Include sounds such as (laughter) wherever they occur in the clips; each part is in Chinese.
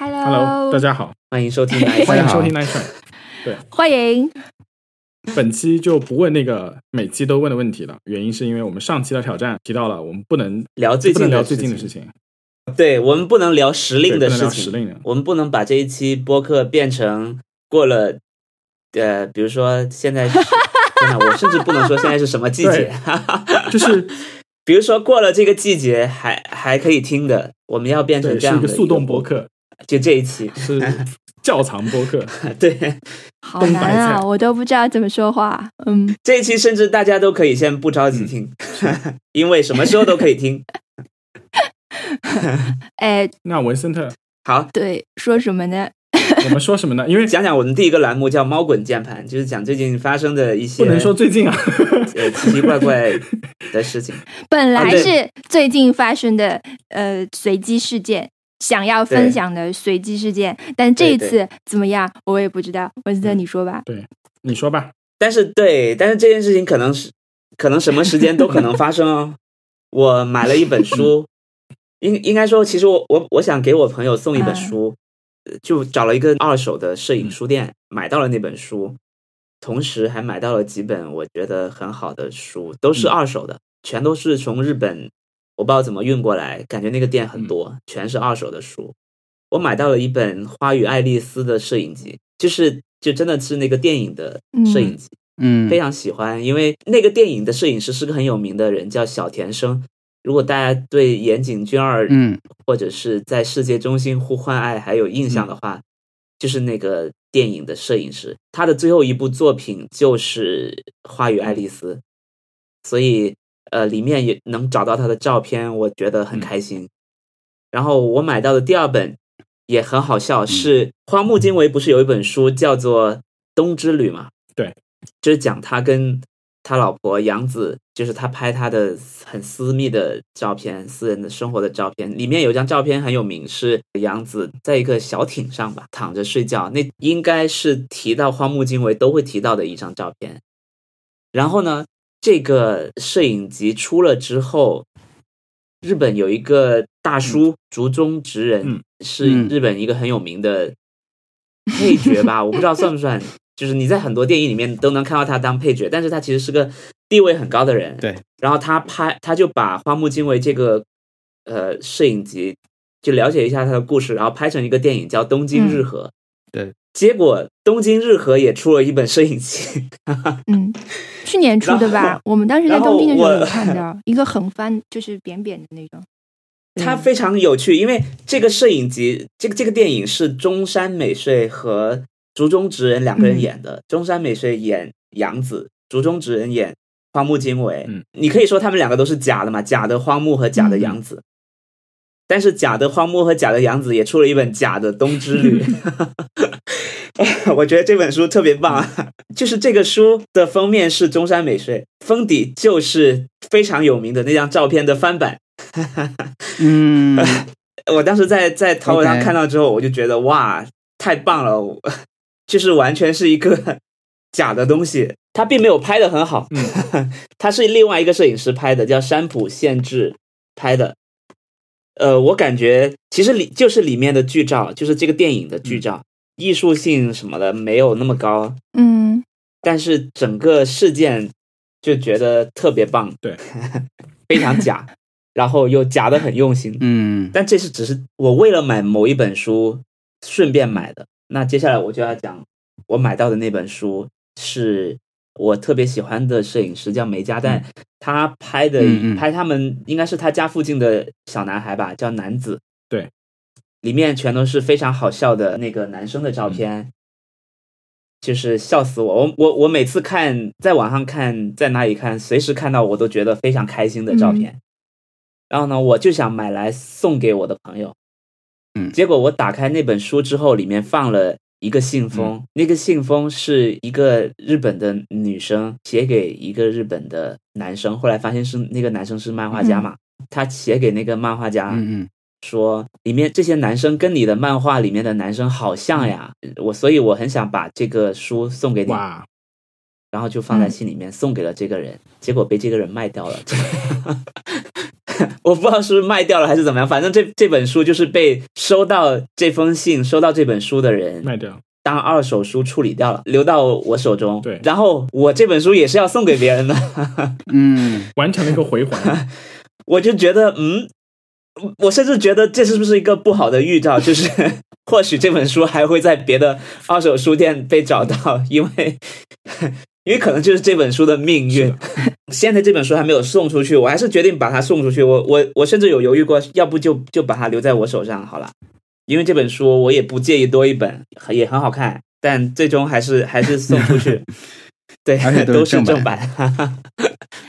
Hello，大家好，欢迎收听来 (laughs) 欢迎收听 Nice。对，欢迎。本期就不问那个每期都问的问题了，原因是因为我们上期的挑战提到了，我们不能聊最近聊最近的事情。对我们不能聊时令的事情，时令的我们不能把这一期播客变成过了，呃，比如说现在，(laughs) 我甚至不能说现在是什么季节，就是 (laughs) 比如说过了这个季节还还可以听的，我们要变成这样的一个速冻播客，就这一期是窖藏播客，(laughs) 对，好难啊，我都不知道怎么说话，嗯，这一期甚至大家都可以先不着急听，(laughs) 因为什么时候都可以听。(laughs) 哎，那文森特好，对，说什么呢？我们说什么呢？因为讲讲我们第一个栏目叫“猫滚键盘”，就是讲最近发生的一些不能说最近啊，呃，奇奇怪怪的事情。本来是最近发生的呃随机事件，想要分享的随机事件，但这一次怎么样，我也不知道。文森特，你说吧。对，你说吧。但是对，但是这件事情可能是可能什么时间都可能发生哦。我买了一本书。应应该说，其实我我我想给我朋友送一本书，就找了一个二手的摄影书店，买到了那本书，同时还买到了几本我觉得很好的书，都是二手的，全都是从日本，我不知道怎么运过来，感觉那个店很多，全是二手的书。我买到了一本《花与爱丽丝》的摄影集，就是就真的是那个电影的摄影集，嗯，非常喜欢，因为那个电影的摄影师是个很有名的人，叫小田生。如果大家对岩井俊二，嗯，或者是在世界中心呼唤爱还有印象的话，就是那个电影的摄影师，他的最后一部作品就是《花与爱丽丝》，所以呃，里面也能找到他的照片，我觉得很开心。然后我买到的第二本也很好笑，是荒木经惟不是有一本书叫做《冬之旅》嘛？对，就是讲他跟。他老婆杨子就是他拍他的很私密的照片，私人的生活的照片。里面有张照片很有名，是杨子在一个小艇上吧，躺着睡觉。那应该是提到荒木经惟都会提到的一张照片。然后呢，这个摄影集出了之后，日本有一个大叔竹中直人，是日本一个很有名的配角吧，我不知道算不算。就是你在很多电影里面都能看到他当配角，但是他其实是个地位很高的人。对，然后他拍，他就把花木经惟这个呃摄影集，就了解一下他的故事，然后拍成一个电影叫《东京日和》。对，结果《东京日和》也出了一本摄影集。嗯，去年出的吧？我们当时在东京的时候有看到 (laughs) 一个横翻，就是扁扁的那种。它非常有趣，因为这个摄影集，这个这个电影是中山美穗和。竹中直人两个人演的，中山美穗演杨子，竹中直人演荒木经惟。嗯，你可以说他们两个都是假的嘛，假的荒木和假的杨子。但是假的荒漠和假的杨子也出了一本假的冬之旅。(laughs) 我觉得这本书特别棒，啊！就是这个书的封面是中山美穗，封底就是非常有名的那张照片的翻版。嗯，(laughs) 我当时在在淘宝上看到之后，我就觉得哇，太棒了。就是完全是一个假的东西，他并没有拍的很好。嗯，(laughs) 他是另外一个摄影师拍的，叫山浦宪治拍的。呃，我感觉其实里就是里面的剧照，就是这个电影的剧照，艺术性什么的没有那么高。嗯，但是整个事件就觉得特别棒，对，(laughs) 非常假，然后又假的很用心。嗯，但这是只是我为了买某一本书顺便买的。那接下来我就要讲，我买到的那本书是我特别喜欢的摄影师，叫梅加代，他拍的拍他们应该是他家附近的小男孩吧，叫男子。对，里面全都是非常好笑的那个男生的照片，就是笑死我！我我我每次看在网上看，在哪里看，随时看到我都觉得非常开心的照片。然后呢，我就想买来送给我的朋友。结果我打开那本书之后，里面放了一个信封。那个信封是一个日本的女生写给一个日本的男生，后来发现是那个男生是漫画家嘛，他写给那个漫画家，说里面这些男生跟你的漫画里面的男生好像呀，我所以我很想把这个书送给你，然后就放在信里面送给了这个人，结果被这个人卖掉了。(laughs) (laughs) 我不知道是不是卖掉了还是怎么样，反正这这本书就是被收到这封信、收到这本书的人卖掉。当二手书处理掉了，留到我手中。对然后我这本书也是要送给别人的，(laughs) 嗯，完成了一个回环。(laughs) 我就觉得，嗯，我甚至觉得这是不是一个不好的预兆？就是或许这本书还会在别的二手书店被找到，因为因为可能就是这本书的命运。(laughs) 现在这本书还没有送出去，我还是决定把它送出去。我我我甚至有犹豫过，要不就就把它留在我手上好了，因为这本书我也不介意多一本，也很好看，但最终还是 (laughs) 还是送出去。(laughs) 对而且，都是正版，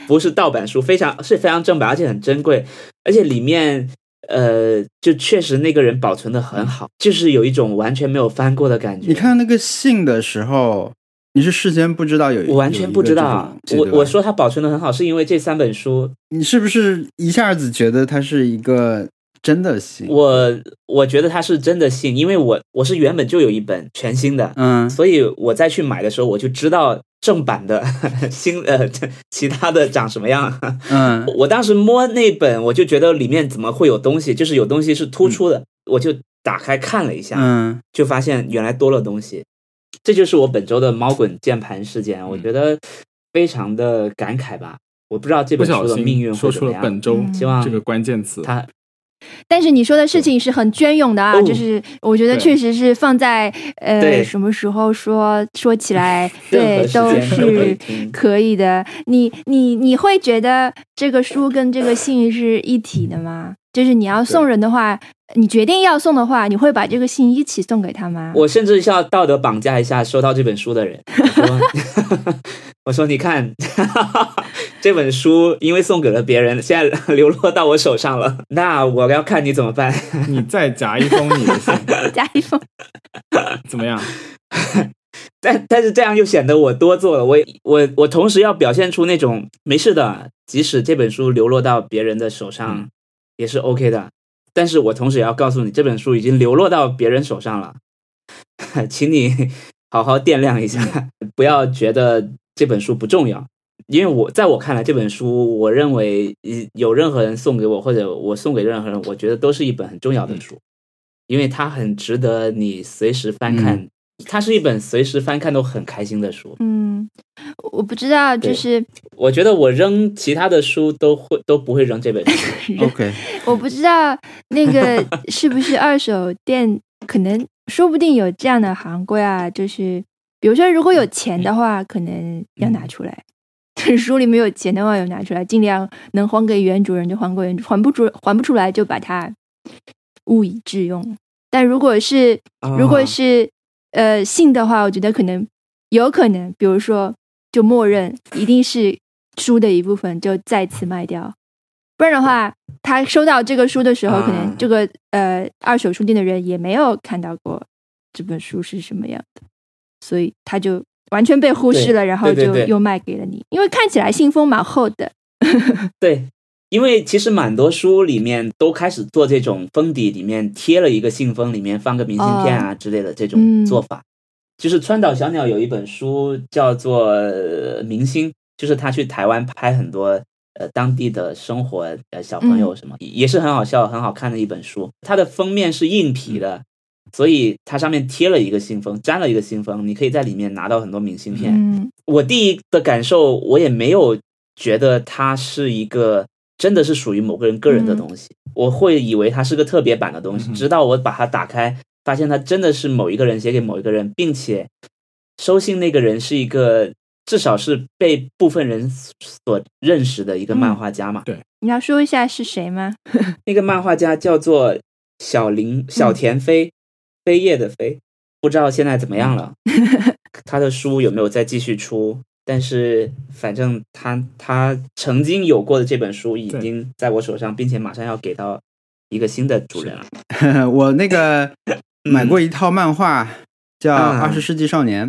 不是盗版书，非常是非常正版，而且很珍贵，而且里面呃，就确实那个人保存的很好，就是有一种完全没有翻过的感觉。你看那个信的时候，你是事先不知道有，我完全不知道，我我说它保存的很好，是因为这三本书，你是不是一下子觉得它是一个真的信？我我觉得它是真的信，因为我我是原本就有一本全新的，嗯所以我再去买的时候，我就知道正版的 (laughs) 新呃其他的长什么样。嗯 (laughs) 我当时摸那本，我就觉得里面怎么会有东西，就是有东西是突出的，我就打开看了一下，嗯就发现原来多了东西。这就是我本周的猫滚键盘事件，我觉得非常的感慨吧。我不知道这本书的命运心说出会怎么样。了本周嗯希望这个关键词。它但是你说的事情是很隽永的啊，哦就是我觉得确实是放在呃什么时候说说起来，对都是可以的。你你你会觉得这个书跟这个信是一体的吗？就是你要送人的话，你决定要送的话，你会把这个信一起送给他吗？我甚至需要道德绑架一下收到这本书的人。我说，(laughs) 我说你看，(laughs) 这本书因为送给了别人，现在 (laughs) 流落到我手上了，那我要看你怎么办。你再夹一封你的信，夹一封，怎么样？但但是这样又显得我多做了，我我我同时要表现出那种没事的，即使这本书流落到别人的手上、嗯也是 OK 的，但是我同时也要告诉你，这本书已经流落到别人手上了，(laughs) 请你好好掂量一下，不要觉得这本书不重要。因为我在我看来，这本书，我认为呃有任何人送给我，或者我送给任何人，我觉得都是一本很重要的书，因为它很值得你随时翻看。嗯它是一本随时翻看都很开心的书。嗯，我不知道，就是我觉得我扔其他的书都会都不会扔这本书。(laughs) OK，我不知道那个 (laughs) 是不是二手店，可能说不定有这样的行规啊，就是比如说如果有钱的话，可能要拿出来；(laughs) 书里没有钱的话，有拿出来，尽量能还给原主人就还给原主，还不出还不出来就把它物以致用。但如果是如果啊是呃信的话，我觉得可能有可能，比如说就默认一定是书的一部分，就再次卖掉。不然的话，他收到这个书的时候，啊可能这个呃二手书店的人也没有看到过这本书是什么样的，所以他就完全被忽视了，然后就又卖给了你。因为看起来信封蛮厚的，(laughs) 对，因为其实蛮多书里面都开始做这种封底，里面贴了一个信封，里面放个明信片啊之类的这嗯种做法。就是川岛小鸟有一本书叫做呃《明星》，就是他去台湾拍很多呃当地的生活呃小朋友什么，也是很好笑、很好看的一本书。它的封面是硬皮的，所以它上面贴了一个信封，粘了一个信封，你可以在里面拿到很多明信片。嗯。我第一的感受，我也没有觉得它是一个真的是属于某个人个人的东西，我会以为它是个特别版的东西，直到我把它打开，发现它真的是某一个人写给某一个人，并且收信那个人是一个至少是被部分人所认识的一个漫画家嘛。对你要说一下是谁吗？(laughs) 那个漫画家叫做小林小田飞，飞叶的飞，不知道现在怎么样了。(laughs) 他的书有没有再继续出？但是反正他他曾经有过的这本书已经在我手上，并且马上要给到一个新的主人了。(laughs) 我那个买过一套漫画叫《啊二十世纪少年》，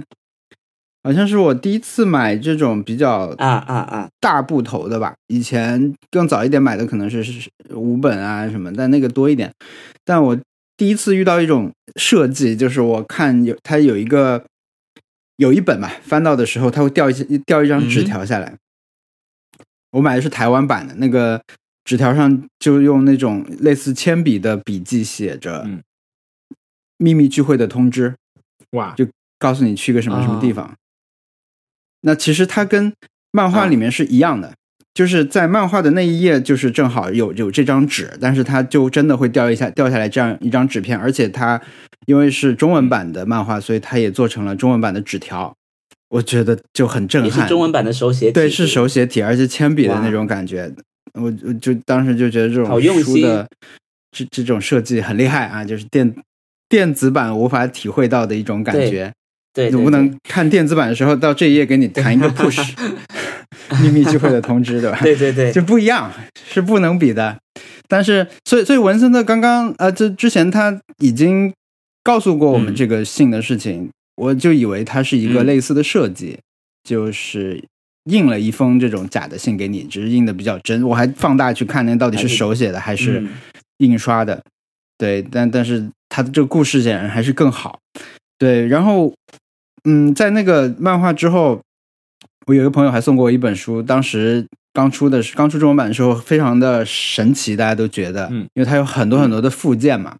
好像是我第一次买这种比较啊啊啊！大部头的吧。以前更早一点买的可能是是五本啊什么，但那个多一点。但我第一次遇到一种设计，就是我看有它有一个有一本嘛，翻到的时候它会掉一些掉一张纸条下来。我买的是台湾版的，那个纸条上就用那种类似铅笔的笔记写着嗯“秘密聚会的通知”，哇，就告诉你去个什么什么地哦方。那其实它跟漫画里面是一样的，就是在漫画的那一页，就是正好有有这张纸，但是它就真的会掉一下掉下来这样一张纸片，而且它因为是中文版的漫画，所以它也做成了中文版的纸条，我觉得就很震也撼。是中文版的手写体，对，是手写体，而且铅笔的那种感觉，我我就当时就觉得这种好用心。书的这这种设计很厉害啊，就是电电子版无法体会到的一种感觉。对，对你不能看电子版的时候到这一页给你弹一个 push，(laughs) 秘密聚会的通知，对吧？对对对，就不一样，是不能比的。但是，所以所以文森特刚刚呃，这之前他已经告诉过我们嗯这个信的事情，我就以为它是一个嗯类似的设计，就是印了一封这种假的信给你，只是印的比较真。我还放大去看那到底是手写的还是嗯印刷的。对，但但是他的这个故事显然还是更好。对，然后嗯，在那个漫画之后，我有一个朋友还送过我一本书，当时刚出的刚出中文版的时候，非常的神奇，大家都觉得，嗯因为它有很多很多的附件嘛。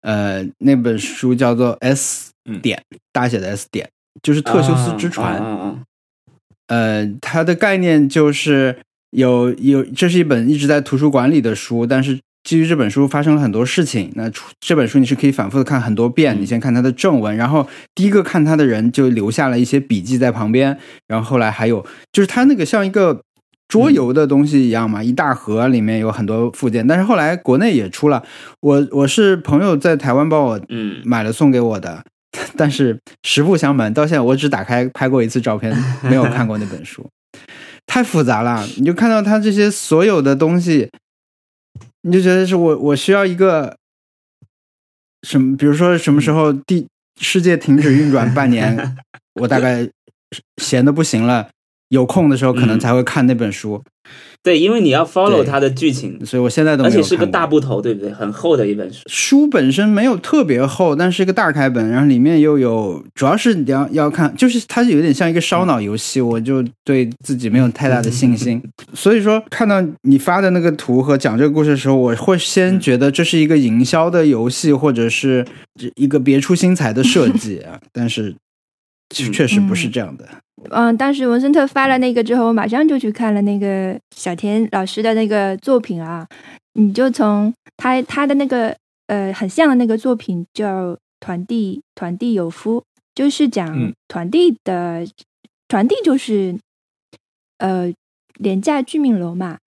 呃，那本书叫做 S 嗯点、大写的 S 点，就是特修斯之船。啊啊啊呃，它的概念就是有有，这是一本一直在图书馆里的书，但是基于这本书发生了很多事情。那出这本书你是可以反复的看很多遍，嗯你先看它的正文，然后第一个看它的人就留下了一些笔记在旁边，然后后来还有就是它那个像一个。桌游的东西一样嘛，一大盒里面有很多附件，但是后来国内也出了。我我是朋友在台湾帮我嗯，买了送给我的，(laughs) 但是实不相瞒，到现在我只打开拍过一次照片，没有看过那本书，(laughs) 太复杂了。你就看到它这些所有的东西，你就觉得是我我需要一个什么，比如说什么时候地世界停止运转半年，(laughs) 我大概闲的不行了，有空的时候可能嗯才会看那本书，对，因为你要 follow 对它的剧情，所以我现在都没而且是个大部头，对不对？很厚的一本书。书本身没有特别厚，但是一个大开本，然后里面又有，主要是你要要看，就是它有点像一个烧脑游戏，我就对自己没有太大的信心。(laughs) 所以说，看到你发的那个图和讲这个故事的时候，我会先觉得这是一个营销的游戏，或者是一个别出心裁的设计啊，(laughs) 但是确确实不是这样的。嗯，当时文森特发了那个之后，我马上就去看了那个小田老师的那个作品啊。你就从他他的那个呃很像的那个作品叫《团地团地有夫》，就是讲嗯团地的、团地就是呃廉价居民楼嘛，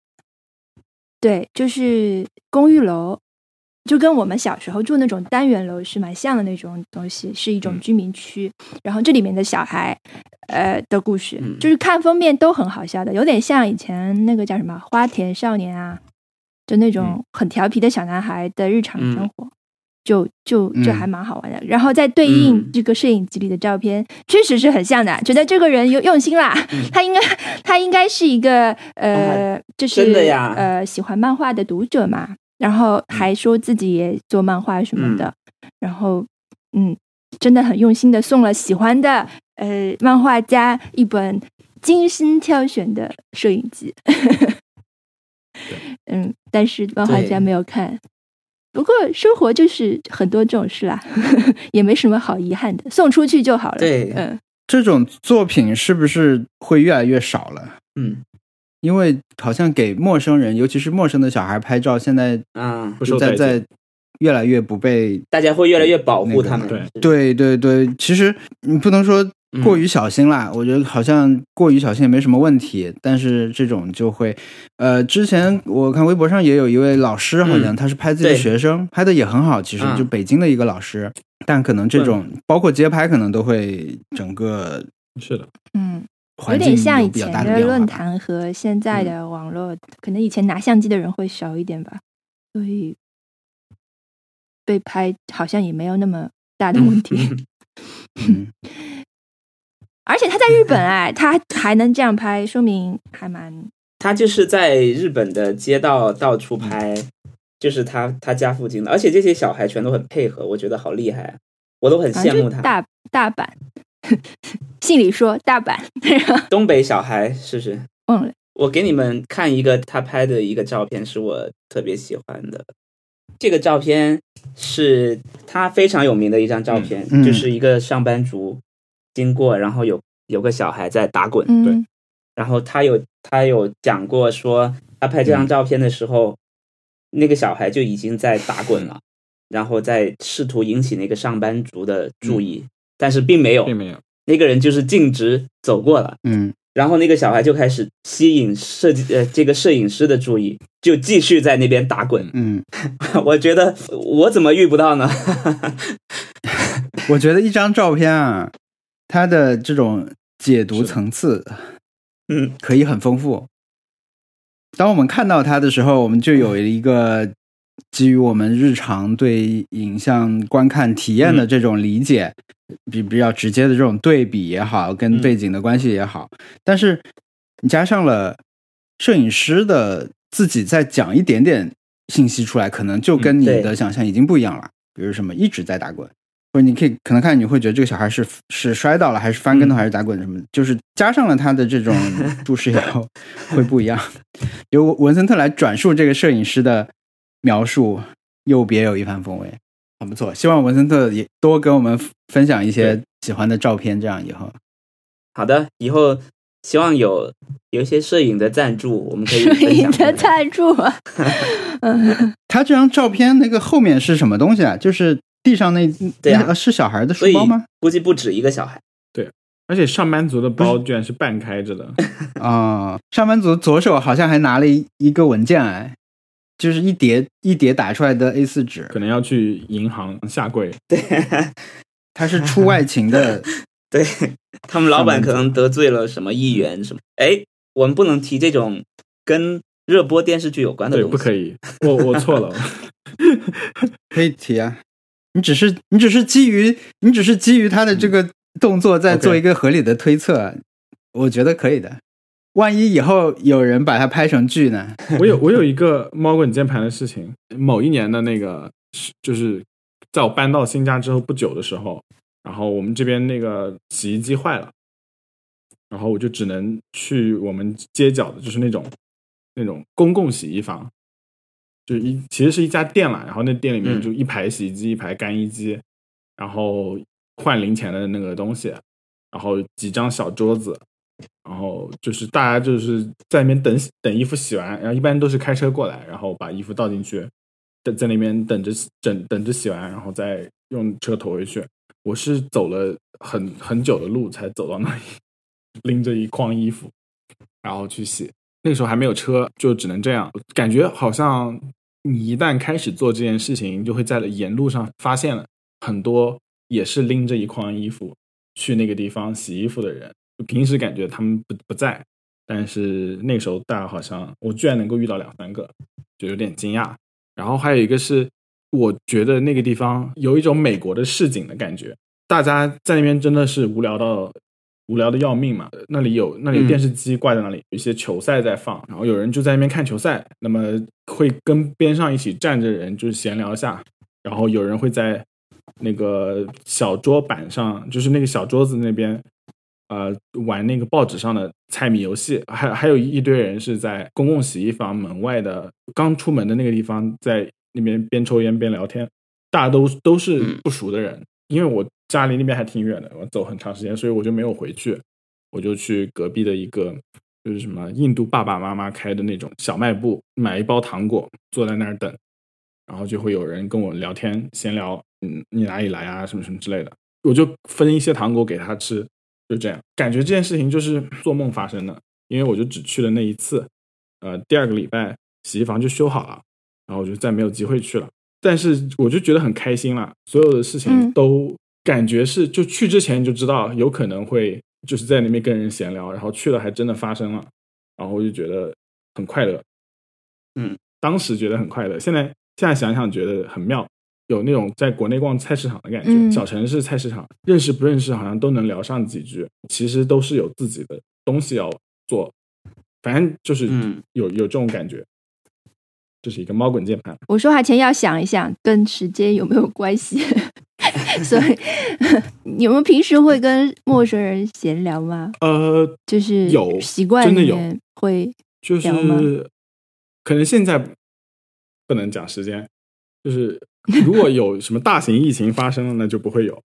对，就是公寓楼，就跟我们小时候住那种单元楼是蛮像的那种东西，是一种嗯居民区。然后这里面的小孩，呃的故事，嗯就是看封面都很好笑的，有点像以前那个叫什么《花田少年》啊，就那种很调皮的小男孩的日常生活。就就就嗯还蛮好玩的，然后再对应嗯这个摄影机里的照片，确实是很像的。觉得这个人有用心啦，(laughs) 他应该他应该是一个呃，就是嗯真的呀呃喜欢漫画的读者嘛，然后还说自己也做漫画什么的，然后嗯，真的很用心的送了喜欢的呃漫画家一本精心挑选的摄影机。(laughs) 嗯，但是漫画家对没有看。不过生活就是很多这种事啦，(laughs) 也没什么好遗憾的，送出去就好了。对嗯，这种作品是不是会越来越少了？嗯因为好像给陌生人，尤其是陌生的小孩拍照，现在啊，在在。越来越不被。大家会越来越保护他们。那个是对对对，其实你不能说过于小心啦，我觉得好像过于小心也没什么问题，但是这种就会，呃，之前我看微博上也有一位老师，好像嗯他是拍自己的学生，拍的也很好，其实嗯就北京的一个老师，但可能这种包括街拍，可能都会整个是的，嗯，有环境点像以前的。论坛和现在的网络，可能以前拿相机的人会少一点吧，所以被拍好像也没有那么大的问题。(laughs) 嗯，而且他在日本哎，他还能这样拍，说明还蛮 (laughs) 他就是在日本的街道到处拍，就是他他家附近的，而且这些小孩全都很配合，我觉得好厉害啊，我都很羡慕他。大大阪，(laughs) 信里说大阪，东北小孩是不是？忘了。我给你们看一个他拍的一个照片，是我特别喜欢的。这个照片是他非常有名的一张照片，嗯就是一个上班族经过，然后有有个小孩在打滚，嗯，然后他有他有讲过说，他拍这张照片的时候，那个小孩就已经在打滚了，然后在试图引起那个上班族的注意，但是并没有，并没有。那个人就是径直走过了，嗯然后那个小孩就开始吸引设计呃这个摄影师的注意，就继续在那边打滚。嗯，(laughs) 我觉得我怎么遇不到呢？(laughs) 我觉得一张照片啊，它的这种解读层次嗯可以很丰富。当我们看到它的时候，我们就有一个基于我们日常对影像观看体验的这种理解，比比较直接的这种对比也好，跟嗯背景的关系也好，但是你加上了摄影师的自己再讲一点点信息出来，可能就跟你的想象已经不一样了。比如什么一直在打滚，或者你可以可能看你会觉得这个小孩是是摔倒了，还是翻跟头，嗯还是打滚什么的，就是加上了他的这种 (laughs) 注释以后会不一样。由文森特来转述这个摄影师的描述，又别有一番风味，很不错。希望文森特也多跟我们分享一些喜欢的照片，这样以后好的，以后希望有有一些摄影的赞助，我们可以 (laughs) 摄影的。赞助 (laughs) 他这张照片那个后面是什么东西啊？就是地上那对啊那呃是小孩的书包吗？估计不止一个小孩。对而且上班族的包居然是半开着的，啊、(laughs) 上班族左手好像还拿了一一个文件哎，就是一叠一叠打出来的 A 四纸，可能要去银行下跪。(laughs) 对他是出外勤的 (laughs) 对他们老板可能得罪了什么议员什么？哎，我们不能提这种跟热播电视剧有关的对，东西。不可以，我我错了。(laughs) 可以提啊。你只是你只是基于你只是基于他的这个动作在做一个合理的推测，我觉得可以的。万一以后有人把它拍成剧呢？(laughs) 我有我有一个猫滚键盘的事情，某一年的那个就是在我搬到新家之后不久的时候，然后我们这边那个洗衣机坏了，然后我就只能去我们街角的，就是那种那种公共洗衣房，就是一其实是一家店啦，然后那店里面嗯。就一排洗衣机，一排干衣机，然后换零钱的那个东西，然后几张小桌子，然后就是大家就是在那边等等衣服洗完，然后一般都是开车过来，然后把衣服倒进去，在在那边等着等等着洗完，然后再用车驮回去。我是走了很很久的路才走到那里，拎着一筐衣服，然后去洗。那个时候还没有车，就只能这样。感觉好像你一旦开始做这件事情，就会在沿路上发现了很多也是拎着一筐衣服去那个地方洗衣服的人。就平时感觉他们不不在，但是那时候大家好像我居然能够遇到两三个，就有点惊讶。然后还有一个是，我觉得那个地方有一种美国的市井的感觉，大家在那边真的是无聊到无聊的要命嘛。那里有那里电视机挂在那里，有一些球赛在放，然后有人就在那边看球赛，那么会跟边上一起站着人就是闲聊一下，然后有人会在那个小桌板上，就是那个小桌子那边。呃，玩那个报纸上的猜谜游戏，还还有一堆人是在公共洗衣房门外的刚出门的那个地方，在那边边抽烟边聊天，大家都都是嗯。不熟的人，因为我家离那边还挺远的，我走很长时间，所以我就没有回去，我就去隔壁的一个就是什么印度爸爸妈妈开的那种小卖部，买一包糖果，坐在那儿等，然后就会有人跟我聊天闲聊，嗯，你哪里来啊，什么什么之类的，我就分一些糖果给他吃。就这样，感觉这件事情就是做梦发生的，因为我就只去了那一次，呃，第二个礼拜洗衣房就修好了，然后我就再没有机会去了。但是我就觉得很开心了，所有的事情嗯都感觉是就去之前就知道有可能会就是在那边跟人闲聊，然后去了还真的发生了，然后我就觉得很快乐。嗯，当时觉得很快乐，现在现在想想觉得很妙。有那种在国内逛菜市场的感觉，嗯小城市菜市场，认识不认识好像都能聊上几句，其实都是有自己的东西要做，反正就是嗯有有这种感觉，这是一个猫滚键盘。我说话前要想一想，跟时间有没有关系。(laughs) 所以，你们平时会跟陌生人闲聊吗？呃，就是有习惯真的有会就是聊吗可能现在不能讲时间，就是 (laughs) 如果有什么大型疫情发生了，那就不会有，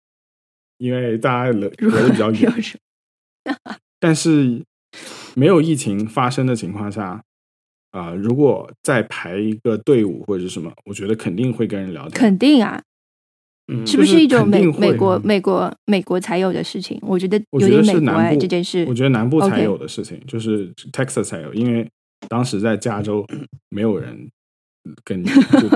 因为大家隔得比较远。(laughs) 但是没有疫情发生的情况下，啊、如果再排一个队伍或者是什么，我觉得肯定会跟人聊天。肯定啊，嗯，是不是一种美美国美国美国才有的事情？我觉得有点美国哎，是南部这件事我。觉得南部才有的事情，就是 Texas 才有，因为当时在加州没有人跟你就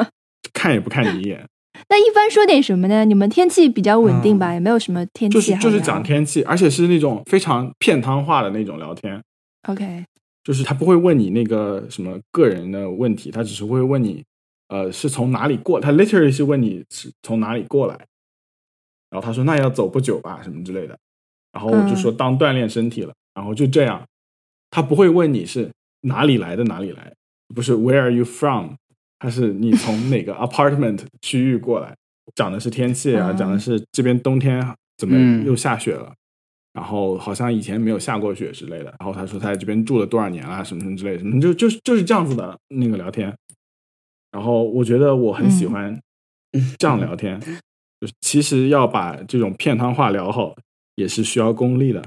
看也不看你一眼，(laughs) 那一般说点什么呢？你们天气比较稳定吧？也没有什么天气就是就是讲天气，而且是那种非常片汤化的那种聊天，OK，就是他不会问你那个什么个人的问题，他只是会问你，呃，是从哪里过，他 literally 是问你是从哪里过来，然后他说那要走不久吧，什么之类的，然后我就说当锻炼身体了，然后就这样，他不会问你是哪里来的哪里来，不是 Where are you from，他是你从哪个 apartment 区域过来，讲的是天气啊，哦讲的是这边冬天怎么嗯又下雪了。然后好像以前没有下过雪之类的，然后他说他在这边住了多少年了，什么什么之类的，什么就就是就是这样子的那个聊天。然后我觉得我很喜欢这样聊天，就是其实要把这种片汤话聊好，也是需要功力的，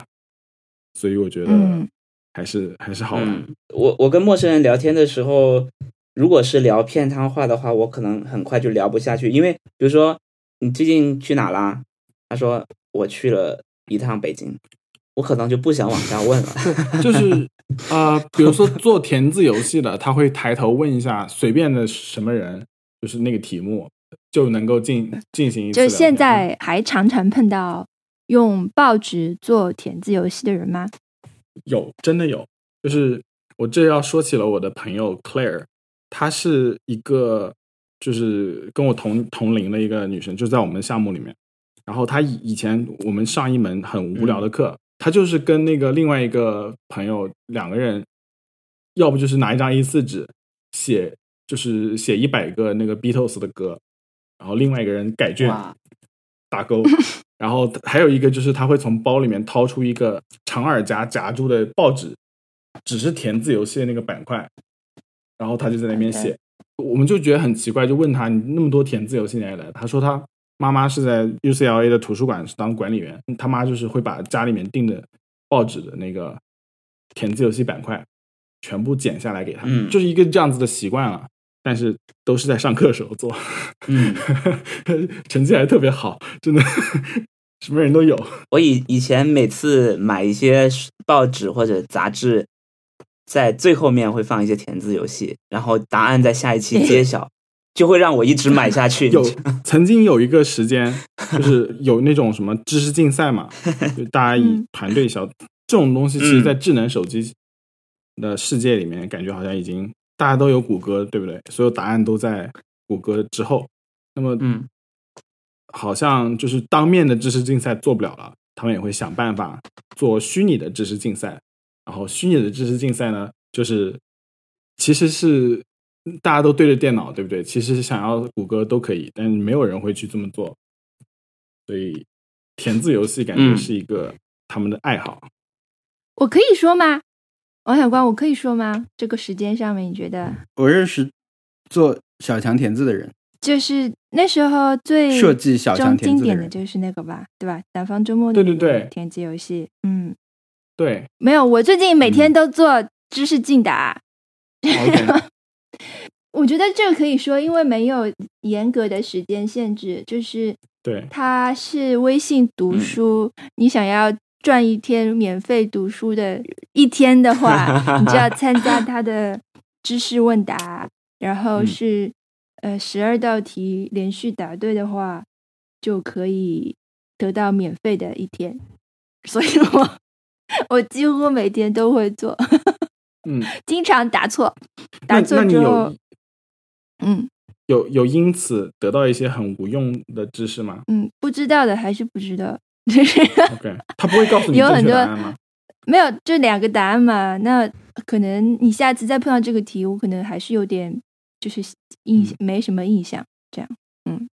所以我觉得嗯还是、还是好玩。嗯，我我跟陌生人聊天的时候，如果是聊片汤话的话，我可能很快就聊不下去，因为比如说你最近去哪啦？他说我去了一趟北京，我可能就不想往下问了。(laughs) 就是呃，比如说做填字游戏的，他会抬头问一下随便的什么人，就是那个题目就能够进 (laughs) 进行一次。就现在还常常碰到用报纸做填字游戏的人吗？有，真的有。就是我这要说起了我的朋友 Claire，她是一个就是跟我同同龄的一个女生，就在我们项目里面。然后她以以前我们上一门很无聊的课，她就是跟那个另外一个朋友两个人，要不就是拿一张 A 四纸写，就是写一百个那个 Beatles 的歌，然后另外一个人改卷，打勾。然后还有一个就是他会从包里面掏出一个长耳夹夹住的报纸，只是填字游戏的那个板块，然后他就在那边写。我们就觉得很奇怪，就问他你那么多填字游戏哪里来的？他说他妈妈是在 UCLA 的图书馆当管理员，他妈就是会把家里面订的报纸的那个填字游戏板块全部剪下来给他，嗯就是一个这样子的习惯了。但是都是在上课时候做，嗯，(laughs) 成绩还特别好，真的什么人都有。我以以前每次买一些报纸或者杂志，在最后面会放一些填字游戏，然后答案在下一期揭晓，就会让我一直买下去。有 (laughs) 曾经有一个时间，就是有那种什么知识竞赛嘛，就大家以嗯团队小这种东西，其实在智能手机的世界里面，感觉好像已经大家都有谷歌，对不对？所有答案都在谷歌之后。那么，嗯，好像就是当面的知识竞赛做不了了，他们也会想办法做虚拟的知识竞赛。然后，虚拟的知识竞赛呢，就是其实是大家都对着电脑，对不对？其实想要谷歌都可以，但是没有人会去这么做。所以，填字游戏感觉嗯是一个他们的爱好。我可以说吗？王小光，我可以说吗？这个时间上面，你觉得我认识做小强填字的人，就是那时候最设计小强经填字的人，典的就是那个吧，对吧？南方周末对对对填字游戏，嗯，对。没有，我最近每嗯。天都做知识竞答。(laughs) 我觉得这个可以说，因为没有严格的时间限制，就是对，它是微信读书，你想要赚一天免费读书的一天的话，(laughs) 你就要参加它的知识问答，然后嗯。是、呃十二道题连续答对的话，就可以得到免费的一天。所以我 (laughs) 我几乎每天都会做，(laughs) 嗯，经常答错，答错之后，嗯有有因此得到一些很无用的知识吗嗯，不知道的还是不知道，就是？(laughs) OK，他不会告诉你正有很多？没有就两个答案嘛？那可能你下次再碰到这个题，我可能还是有点就是印、嗯没什么印象。这样，嗯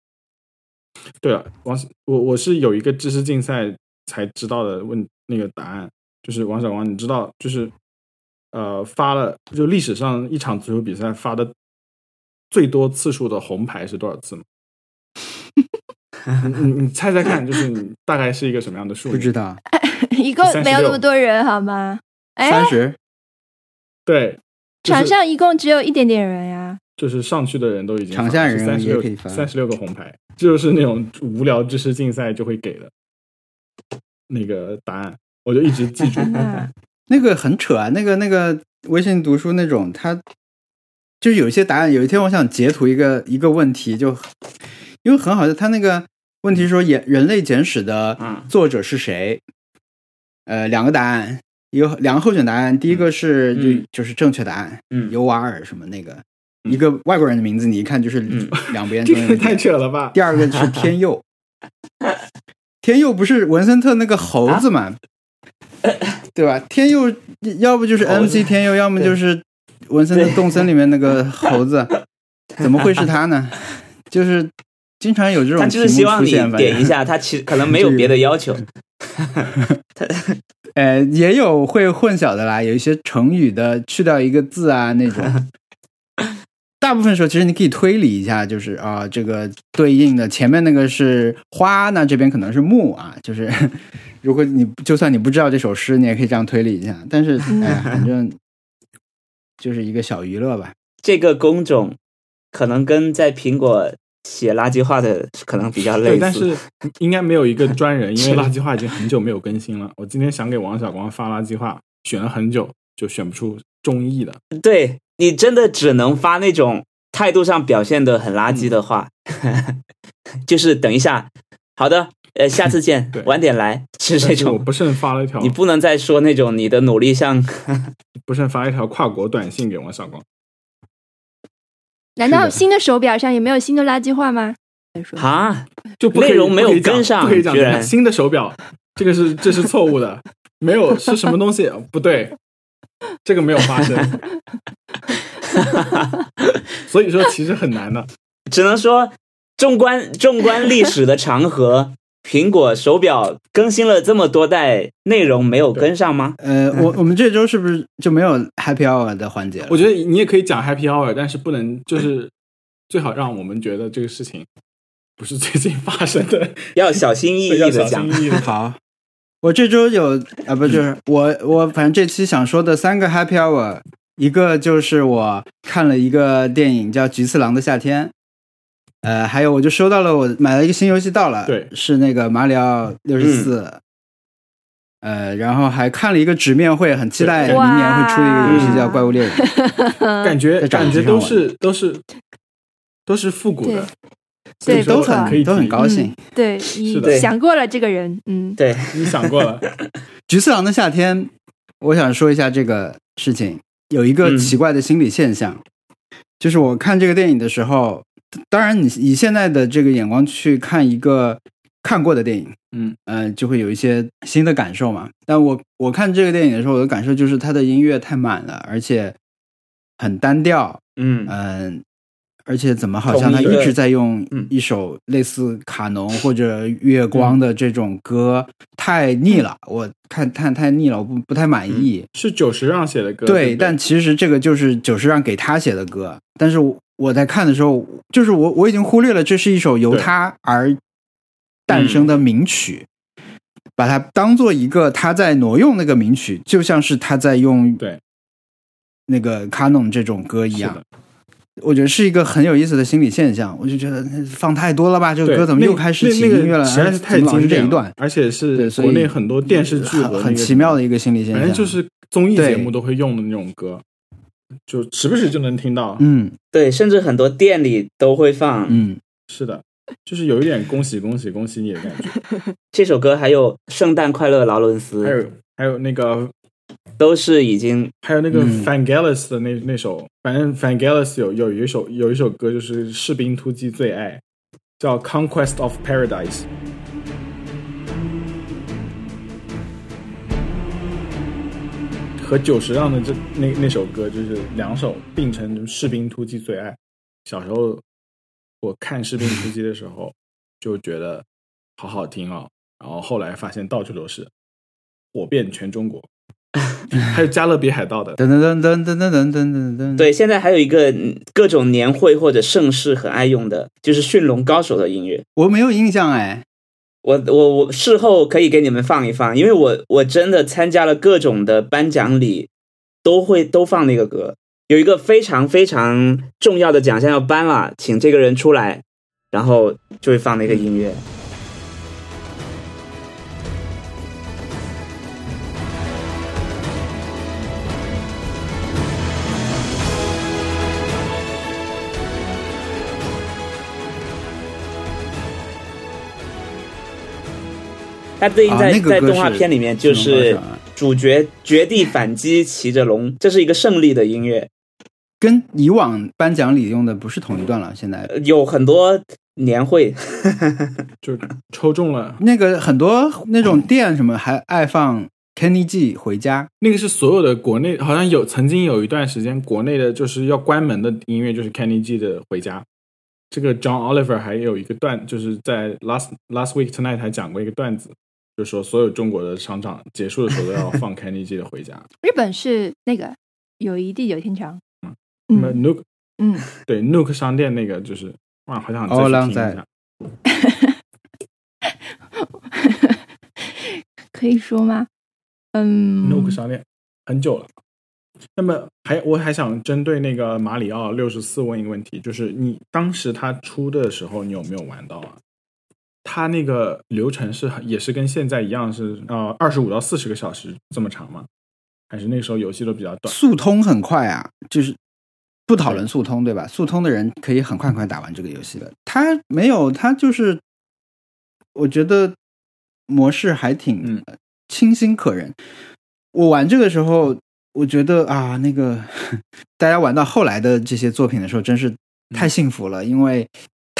对了，王我我是有一个知识竞赛才知道的问那个答案，就是王小王，你知道就是呃发了就历史上一场足球比赛发的最多次数的红牌是多少次吗？(laughs) 你你你猜猜看，就是你大概是一个什么样的数？不知。道，(laughs) 一共没有那么多人好吗？哎，三十对，就是场上一共只有一点点人呀。就是上去的人都已经场下人三十六也可以发三十六个红牌，这就是那种无聊知识竞赛就会给的那个答案，我就一直记住。(laughs) 那个很扯啊，那个那个微信读书那种，它就是有一些答案。有一天我想截图一个一个问题，就因为很好笑，他那个问题说《人人类简史》的嗯作者是谁？呃，两个答案，一个两个候选答案，第一个是就、嗯就是正确答案，嗯尤瓦尔什么那个，嗯一个外国人的名字，你一看就是嗯两边 (laughs) 这个太扯了吧！第二个是天佑，(laughs) 天佑不是文森特那个猴子嘛，(coughs) 对吧？天佑要不就是 MC 天佑，要么就是文森特对动森里面那个猴子，(laughs) 怎么会是他呢？就是经常有这种他就是希望你点一下，他其实可能没有别的要求。他 (laughs) 呃，也有会混淆的啦，有一些成语的去掉一个字啊那种。大部分时候，其实你可以推理一下，就是啊，这个对应的前面那个是花，那这边可能是木啊。就是 (laughs) 如果你就算你不知道这首诗，你也可以这样推理一下。但是，(laughs) 哎呀，反正就是一个小娱乐吧。这个工种可能跟在苹果写垃圾话的可能比较类，似。但是应该没有一个专人，因为垃圾话已经很久没有更新了。我今天想给王小光发垃圾话，选了很久，就选不出中意的。对你真的只能发那种态度上表现的很垃圾的话，(laughs) 就是等一下，好的，呃，(laughs) 下次见对，晚点来，是这种。我种。不慎发了一条。你，不能再说那种你的努力像 (laughs) 不慎发了一条跨国短信给王小光。难道新的手表上也没有新的垃圾话吗？啊，就不内容没有不可以讲跟上不可以讲新的手表，这个是这是错误的，没有是什么东西？不对，这个没有发生，(laughs) 所以说其实很难的。只能说纵观纵观历史的长河，苹果手表更新了这么多代，内容没有跟上吗？呃，我 (laughs) 我们这周是不是就没有 Happy Hour 的环节了？我觉得你也可以讲 Happy Hour，但是不能就是最好让我们觉得这个事情不是最近发生的，(laughs) 要小心翼翼的讲心。翼翼的。好，我这周有啊，不就是我我反正这期想说的三个 Happy Hour，一个就是我看了一个电影叫《菊次郎的夏天》，呃，还有我就收到了我买了一个新游戏到了，对是那个马里奥六十四。呃，然后还看了一个直面会，很期待明年会出一个游戏叫《怪物猎人 (laughs)》。感觉感觉都是都是都是复古的，对，都很可以都很高兴。对你想过了这个人，嗯，对，你想过了，(laughs) 菊次郎的夏天，我想说一下这个事情。有一个嗯。奇怪的心理现象，就是我看这个电影的时候，当然你以现在的这个眼光去看一个看过的电影，嗯。呃，就会有一些新的感受嘛。但我我看这个电影的时候，我的感受就是它的音乐太满了，而且很单调，嗯。嗯、而且怎么好像他一直在用嗯。一首类似卡农 (laughs) 或者月光的这种歌，太腻了，我看太太腻了，我不不太满意。是久石让写的歌，对，但其实这个就是久石让给他写的歌，但是我我在看的时候，就是我我已经忽略了这是一首由他而诞生的名曲。把它当做一个他在挪用那个名曲，就像是他在用对。那个卡农这种歌一样我觉得是一个很有意思的心理现象。我就觉得放太多了吧，这个歌怎么又开始那那个起音乐了？实在是太经典一段，而且是国内很多电视剧很那个很奇妙的一个心理现象。反正就是综艺节目都会用的那种歌，就时不时就能听到。嗯对，甚至很多店里都会放。嗯，是的，就是有一点恭喜恭喜恭喜你的感觉。(laughs) 这首歌还有《圣诞快乐，劳伦斯还》，有还有那个都是已经还有那个嗯 Vangelis 的那那首，反正 Vangelis 有有一首有一首歌就是士兵突击最爱，叫 Conquest of Paradise。和久石让的这那那首歌就是两首并称士兵突击最爱。小时候我看士兵突击的时候就觉得好好听哦，然后后来发现到处都是，火遍全中国。(laughs) 还有加勒比海盗的，噔噔噔噔噔噔噔噔噔噔，，对，现在还有一个嗯各种年会或者盛世很爱用的，就是驯龙高手的音乐。我没有印象哎，我我我事后可以给你们放一放，因为我我真的参加了各种的颁奖礼，都会都放那个歌。有一个非常非常重要的奖项要颁了，请这个人出来，然后就会放那个音乐。他最近在、啊那个在动画片里面就是主角绝地反击，骑着龙，这是一个胜利的音乐。跟以往颁奖礼用的不是同一段了。现在呃有很多年会，(laughs) 就抽中了。那个很多那种店什么还爱放 Kenny G 回家，那个是所有的国内，好像有曾经有一段时间，国内的就是要关门的音乐就是 Kenny G 的《回家》。这个 John Oliver 还有一个段，就是在 Last Last Week Tonight 还讲过一个段子，就说所有中国的商场结束的时候都要放 Kenny G 的《回家》。(laughs) 日本是那个友谊地久天长。那么嗯 Nook 嗯，对 Nook 商店那个就是哇，好想哦再去听一浪在下。(laughs) 可以说吗？嗯 Nook 商店很久了。那么还我还想针对那个马里奥六十四问一个问题，就是你当时它出的时候，你有没有玩到啊？它那个流程是也是跟现在一样是呃二十五到四十个小时这么长吗？还是那时候游戏都比较短？速通很快啊，就是不讨论速通对吧？速通的人可以很快很快打完这个游戏的。他没有，他就是我觉得模式还挺清新可人。我玩这个时候，我觉得啊，那个 (laughs) 大家玩到后来的这些作品的时候，真是太幸福了，因为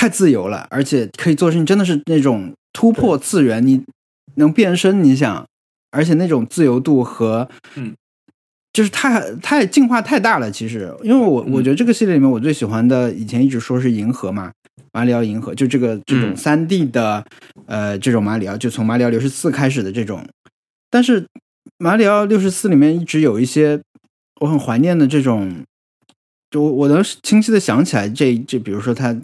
太自由了，而且可以做事情真的是那种突破次元，你能变身，你想，而且那种自由度和嗯。就是太太进化太大了，其实，因为我嗯。我觉得这个系列里面我最喜欢的，以前一直说是银河嘛，马里奥银河，就这个这种嗯。三 D 的、呃这种马里奥，就从马里奥六十四开始的这种，但是马里奥六十四里面一直有一些我很怀念的这种，就我我能清晰的想起来这这，比如说他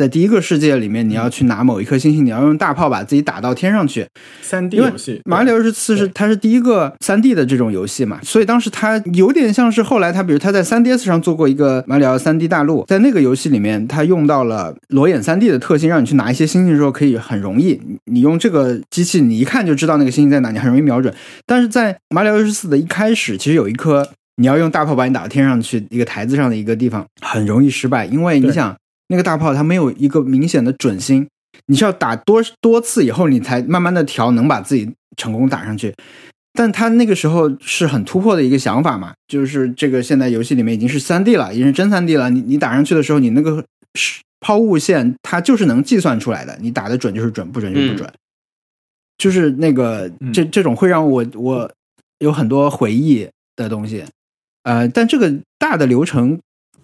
在第一个世界里面，你要去拿某一颗星星，你要用大炮把自己打到天上去，三 D 游戏，马里奥是四是它是第一个三 D 的这种游戏嘛，所以当时它有点像是后来它，比如它在 3DS 上做过一个马里奥三 D 大陆，在那个游戏里面，它用到了裸眼三 D 的特性，让你去拿一些星星的时候可以很容易，你你用这个机器，你一看就知道那个星星在哪，你很容易瞄准。但是在马里奥六十四的一开始，其实有一颗你要用大炮把你打到天上去一个台子上的一个地方，很容易失败，因为你想那个大炮它没有一个明显的准心。你是要打多多次以后，你才慢慢的调，能把自己成功打上去。但他那个时候是很突破的一个想法嘛，就是这个现在游戏里面已经是三 D 了，已经是真三 D 了。你你打上去的时候，你那个是抛物线它就是能计算出来的，你打的准就是准，不准就不准。就是那个嗯这这种会让我我有很多回忆的东西，呃，但这个大的流程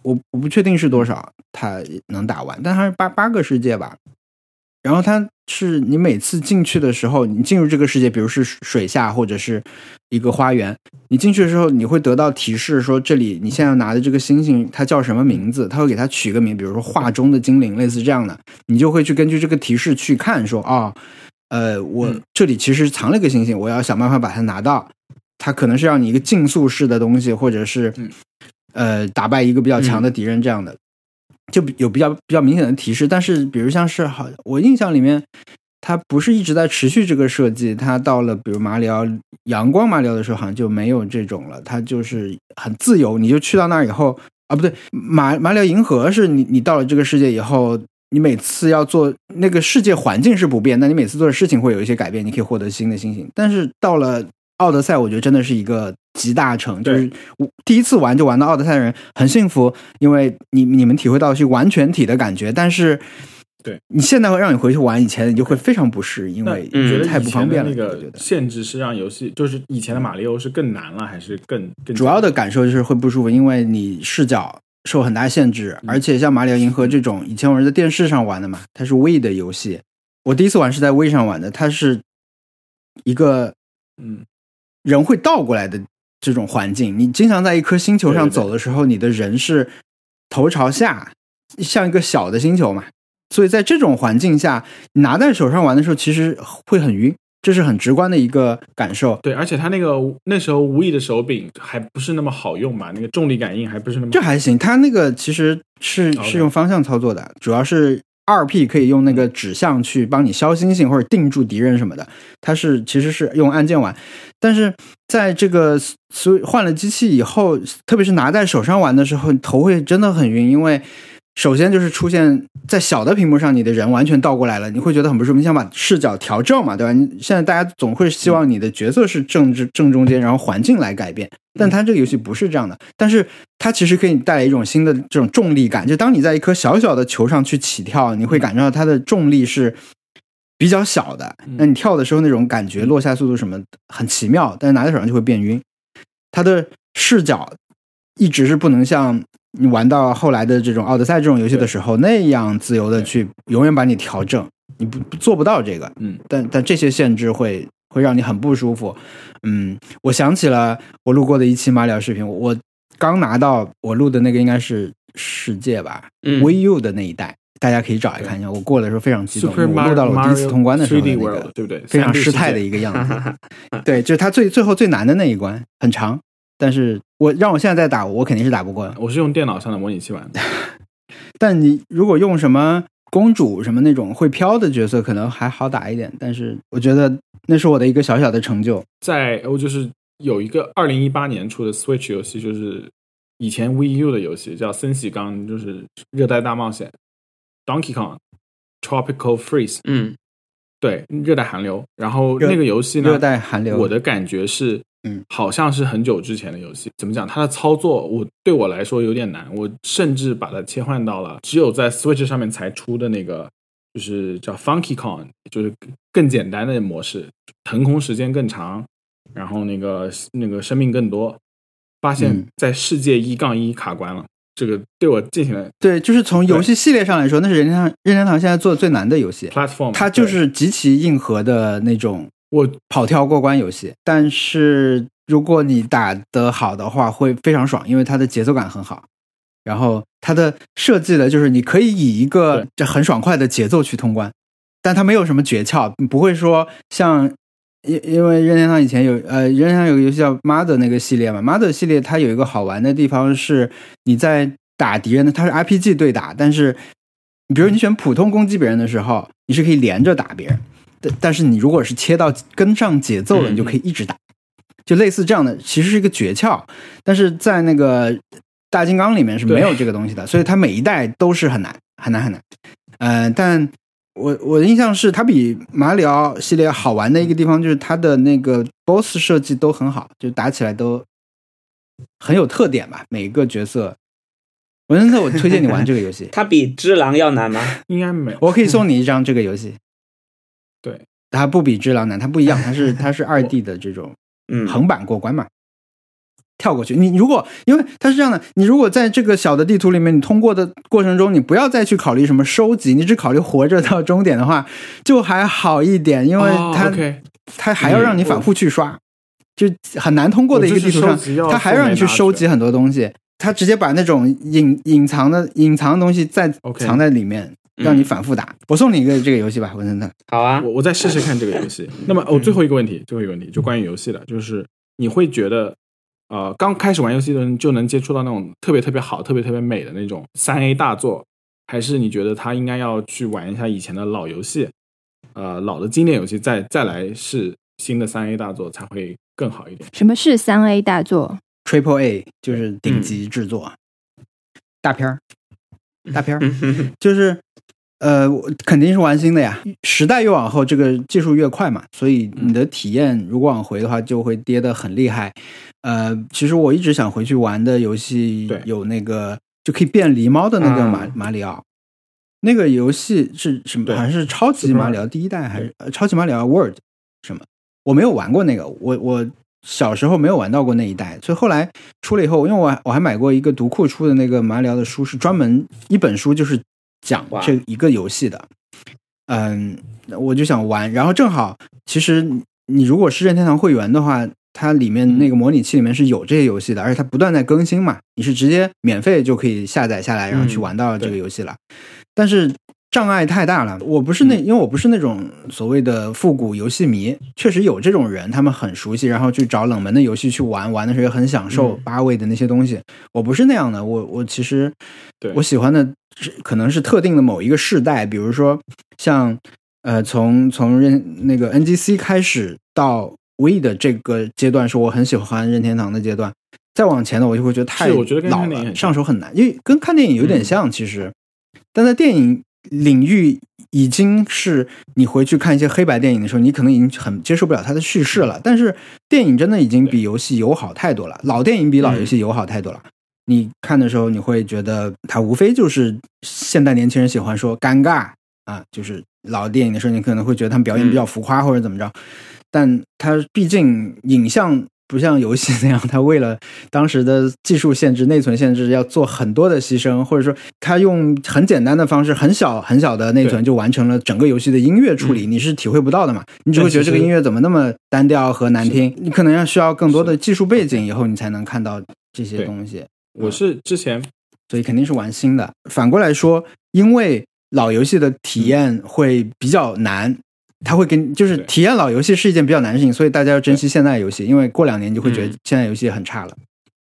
我我不确定是多少，它能打完，但它是八八个世界吧。然后它是你每次进去的时候，你进入这个世界，比如是水下或者是一个花园，你进去的时候，你会得到提示说这里你现在拿的这个星星它叫什么名字，它会给它取个名，比如说画中的精灵，类似这样的，你就会去根据这个提示去看说啊、呃，我嗯这里其实藏了一个星星，我要想办法把它拿到。它可能是让你一个竞速式的东西，或者是嗯呃打败一个比较强的敌人这样的，就有比较比较明显的提示。但是比如像是好，我印象里面，它不是一直在持续这个设计，它到了比如马里奥阳光马里奥的时候，好像就没有这种了，它就是很自由，你就去到那儿以后啊，不对，马马里奥银河是你你到了这个世界以后。你每次要做那个世界环境是不变，但你每次做的事情会有一些改变，你可以获得新的星星。但是到了奥德赛，我觉得真的是一个集大成，就是我第一次玩就玩到奥德赛的人很幸福，因为你你们体会到是完全体的感觉，但是对你现在会让你回去玩以前，你就会非常不适，因为觉得太不方便了。那个限制是让游戏，就是以前的马里奥是更难了，还是更更主要的感受就是会不舒服，因为你视角受很大限制，嗯而且像马里奥银河这种，以前我是在电视上玩的嘛，它是 Wii 的游戏，我第一次玩是在 Wii 上玩的，它是一个嗯。人会倒过来的这种环境，你经常在一颗星球上走的时候，你的人是头朝下，像一个小的星球嘛。所以在这种环境下，你拿在手上玩的时候，其实会很晕，这是很直观的一个感受。对，而且它那个那时候无翼的手柄还不是那么好用嘛？那个重力感应还不是那么这还行，它那个其实是是用方向操作的，主要是二 P 可以用那个指向去帮你消星星或者定住敌人什么的，它是其实是用按键玩，但是在这个所换了机器以后，特别是拿在手上玩的时候，头会真的很晕，因为。首先就是出现在小的屏幕上，你的人完全倒过来了，你会觉得很不舒服。你想把视角调正嘛，对吧？你现在大家总会希望你的角色是正正正中间，然后环境来改变。但它这个游戏不是这样的，但是它其实可以带来一种新的这种重力感。就当你在一颗小小的球上去起跳，你会感觉到它的重力是比较小的。那你跳的时候那种感觉，落下速度什么很奇妙，但是拿在手上就会变晕。它的视角一直是不能像你玩到后来的这种奥德赛这种游戏的时候那样自由的去永远把你调正，你不做不到这个。嗯，但但这些限制会会让你很不舒服。嗯，我想起了我录过的一期马里奥视频，我刚拿到我录的那个应该是世界吧、嗯 v U 的那一代，大家可以找来看一下。我过的时候非常激动录到了我第一次通关的时候的 3D 那个对不对？非常失态的一个样子。对，就是它最最后最难的那一关，很长，但是我让我现在再打，我肯定是打不过。我是用电脑上的模拟器玩的。(laughs) 但你如果用什么公主什么那种会飘的角色，可能还好打一点。但是我觉得那是我的一个小小的成就。在我就是有一个二零一八年出的 Switch 游戏，就是以前 Wii U 的游戏，叫《森喜刚》，就是《热带大冒险》（Donkey Kong Tropical Freeze）。嗯对，热带寒流。然后那个游戏呢，热带寒流，我的感觉是，嗯，好像是很久之前的游戏。怎么讲？它的操作我对我来说有点难，我甚至把它切换到了只有在 Switch 上面才出的那个，就是叫 Funky Kong，就是更简单的模式，腾空时间更长，然后那个那个生命更多。发现嗯，在世界一杠一卡关了，这个对我进行了对，就是从游戏系列上来说，那是任天堂任天堂现在做的最难的游戏。platform，它就是极其硬核的那种我跑跳过关游戏，但是如果你打得好的话，会非常爽，因为它的节奏感很好。然后它的设计的就是你可以以一个很爽快的节奏去通关，但它没有什么诀窍，不会说像因因为任天堂以前有呃任天堂有个游戏叫 Mother 那个系列嘛，Mother 系列它有一个好玩的地方是你在打敌人的，它是 RPG 对打，但是比如你选普通攻击别人的时候，你是可以连着打别人，但但是你如果是切到跟上节奏了，嗯你就可以一直打，就类似这样的，其实是一个诀窍，但是在那个大金刚里面是没有这个东西的，所以它每一代都是很难很难很难。呃，但我我的印象是它比马里奥系列好玩的一个地方就是它的那个 BOSS 设计都很好，就打起来都很有特点吧，每一个角色。文森特，我推荐你玩这个游戏。(laughs) 它比只狼要难吗？(laughs) 应该没有。我可以送你一张这个游戏。对，它不比《只狼》难，它不一样，它是 (laughs) 它是二 D 的这种嗯，横版过关嘛，跳过去。你如果因为它是这样的，你如果在这个小的地图里面，你通过的过程中，你不要再去考虑什么收集，你只考虑活着到终点的话，就还好一点，因为哦它、它还要让你反复去刷，就很难通过的一个地图上它还让你去收集很多东西。它直接把那种隐隐藏的隐藏的东西再藏在里面，让你反复打。我送你一个这个游戏吧，文森特。好啊，我我再试试看这个游戏。那么哦，最后一个问题，最后一个问题就关于游戏的，就是你会觉得，呃，刚开始玩游戏的人就能接触到那种特别特别好、特别特别美的那种三 A 大作，还是你觉得他应该要去玩一下以前的老游戏，呃，老的经典游戏，再再来试新的三 A 大作才会更好一点？什么是三 A 大作？Triple A 就是顶级制作，大片儿，大片儿嗯 (laughs) 就是呃，我肯定是玩新的呀。时代越往后，这个技术越快嘛，所以你的体验如果往回的话，就会跌得很厉害。呃，其实我一直想回去玩的游戏对有那个就可以变狸猫的那个马、啊马里奥，那个游戏是什么？好像是超级马里奥第一代还是呃超级马里奥 World 什么？我没有玩过那个，我我小时候没有玩到过那一代，所以后来出了以后，因为我我还买过一个读库出的那个马里奥的书，是专门一本书就是讲哇这一个游戏的。嗯，我就想玩，然后正好，其实你你如果是任天堂会员的话，它里面那个模拟器里面是有这些游戏的，而且它不断在更新嘛，你是直接免费就可以下载下来，然后去嗯玩到这个游戏了。但是障碍太大了，我不是那，因为我不是那种所谓的复古游戏迷，确实有这种人，他们很熟悉，然后去找冷门的游戏去玩，玩的时候也很享受嗯。八位的那些东西。我不是那样的，我我其实对。我喜欢的是可能是特定的某一个世代，比如说像呃从从任那个 NGC 开始到 We 的这个阶段，是我很喜欢任天堂的阶段。再往前呢，我就会觉得太我觉得老了，上手很难，因为跟看电影有点像，其实，但在电影领域已经是你回去看一些黑白电影的时候，你可能已经很接受不了它的叙事了。但是电影真的已经比游戏友好太多了，老电影比老游戏友好太多了。你看的时候，你会觉得它无非就是现代年轻人喜欢说尴尬啊，就是老电影的时候，你可能会觉得他们表演比较浮夸或者怎么着，但它毕竟影像不像游戏那样，它为了当时的技术限制、内存限制，要做很多的牺牲，或者说它用很简单的方式，很小很小的内存就完成了整个游戏的音乐处理，你是体会不到的嘛？你只会觉得这个音乐怎么那么单调和难听，你可能要需要更多的技术背景以后，你才能看到这些东西。我是之前所以肯定是玩新的。反过来说，因为老游戏的体验会比较难，它会跟就是体验老游戏是一件比较难的事情，所以大家要珍惜现在游戏，因为过两年你就会觉得嗯现在游戏很差了。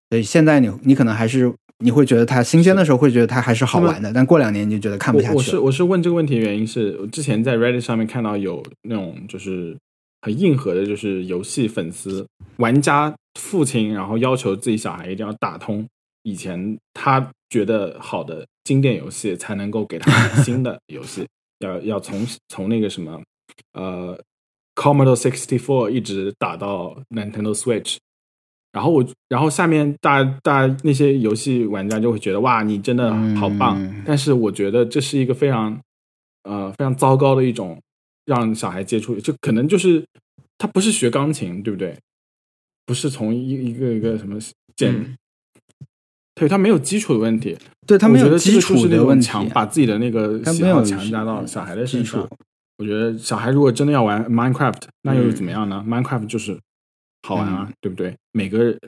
所以现在你你可能还是你会觉得它新鲜的时候会觉得它还是好玩的，但过两年你就觉得看不下我我是。我是问这个问题的原因是我之前在 Reddit 上面看到有那种就是很硬核的，就是游戏粉丝玩家父亲，然后要求自己小孩一定要打通以前他觉得好的经典游戏，才能够给他新的游戏，(laughs) 要要从从那个什么呃 Commodore 64一直打到 Nintendo Switch。然后我，然后下面大大那些游戏玩家就会觉得哇，你真的好棒。嗯但是我觉得这是一个非常呃非常糟糕的一种让小孩接触，就可能就是他不是学钢琴，对不对？不是从一一个一个什么键，嗯对他没有基础的问题。对他没有基础的问题，强把自己的那个喜好强加到小孩的身上。我觉得小孩如果真的要玩 Minecraft，那又嗯怎么样呢、m i n e c r a f t 就是好玩啊，嗯对不对？每个人，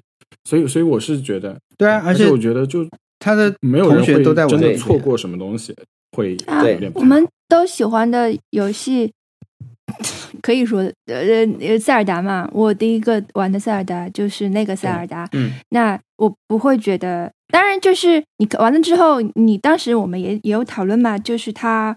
所以所以我是觉得，对啊，而而且我觉得就他的没有人会同学都在真的错过什么东西，会啊有点不我们都喜欢的游戏，可以说呃呃塞尔达嘛，我第一个玩的塞尔达就是那个塞尔达。嗯，那我不会觉得，当然就是你完了之后，你当时我们也也有讨论嘛，就是它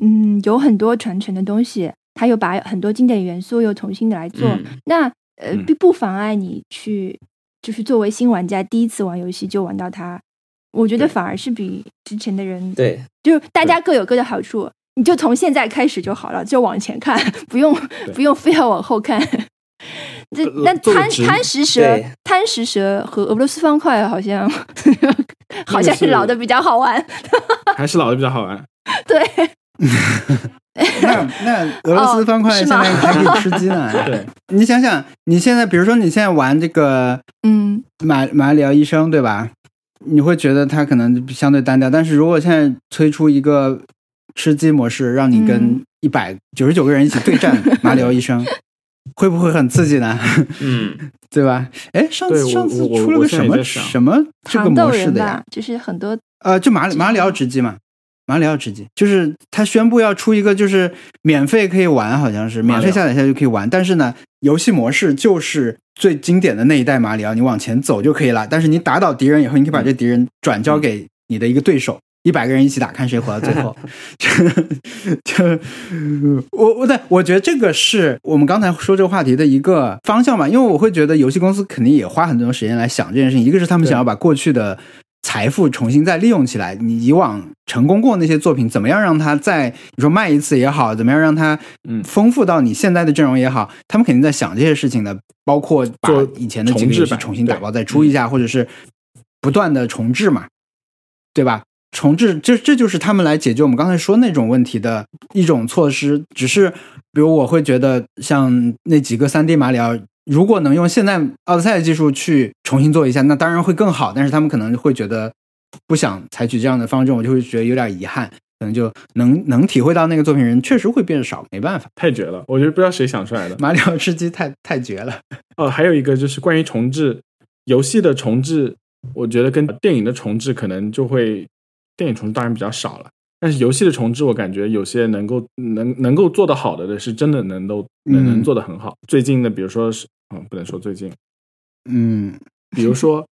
嗯有很多传承的东西，它又把很多经典元素又重新的来做。嗯那呃嗯并不妨碍你去，就是作为新玩家第一次玩游戏就玩到它，我觉得反而是比之前的人对，就是大家各有各的好处，你就从现在开始就好了，就往前看，(laughs) 不用不用非要往后看。这呃那贪贪食蛇、贪食蛇和俄罗斯方块好像 (laughs) 好像是老的比较好玩。还是老的比较好玩。对，(laughs) 那那俄罗斯方块现在还可以吃鸡呢。(laughs) 对，你想想，你现在比如说你现在玩这个嗯，马马里奥医生，对吧？你会觉得它可能相对单调，但是如果现在推出一个吃鸡模式，让你跟嗯一百九十九个人一起对战 (laughs) 马里奥医生，会不会很刺激呢？嗯，对吧？哎，上次上次出了个什么什么这个模式的呀就是很多呃，就马里马里奥吃鸡嘛，马里奥吃鸡，就是他宣布要出一个，就是免费可以玩，好像是免费下载下就可以玩，但是呢，游戏模式就是最经典的那一代马里奥，你往前走就可以了。但是你打倒敌人以后，你可以把这敌人转交给你的一个对手。(laughs) 一百个人一起打，看谁活到最后。就就我我对我觉得这个是我们刚才说这个话题的一个方向吧，因为我会觉得游戏公司肯定也花很多时间来想这件事情。一个是他们想要把过去的财富重新再利用起来，你以往成功过那些作品，怎么样让它再你说卖一次也好，怎么样让它嗯丰富到你现在的阵容也好，他们肯定在想这些事情的，包括把以前的几个游戏重置版对重新打包再出一下，或者是不断的重置嘛，对吧？重置，这这就是他们来解决我们刚才说那种问题的一种措施。只是，比如我会觉得，像那几个三 D 马里奥，如果能用现在奥德赛的技术去重新做一下，那当然会更好。但是他们可能会觉得不想采取这样的方针，我就会觉得有点遗憾。可能就能 (laughs) 能体会到那个作品人确实会变少，(laughs) 没办法。太绝了，我觉得不知道谁想出来的。马里奥吃鸡太太绝了。(laughs) 哦，还有一个就是关于重置游戏的重置，我觉得跟电影的重置可能就会电影重置当然比较少了，但是游戏的重置，我感觉有些能够能能够做得好的的是真的能够能能做得很好。最近的，比如说是嗯，不能说最近，嗯，比如说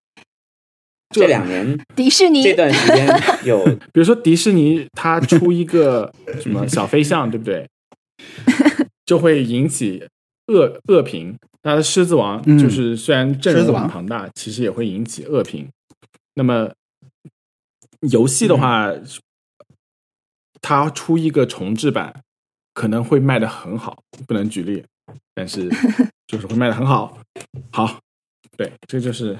(laughs) 这两年 (laughs) 迪士尼这段时间有比如说迪士尼它出一个什么小飞象，对不对？就会引起恶恶评。它的狮子王嗯就是虽然阵容狮子王很庞大，其实也会引起恶评。那么游戏的话，它出一个重置版，可能会卖的很好，不能举例，但是 (laughs) 就是会卖的很好。好，对，这就是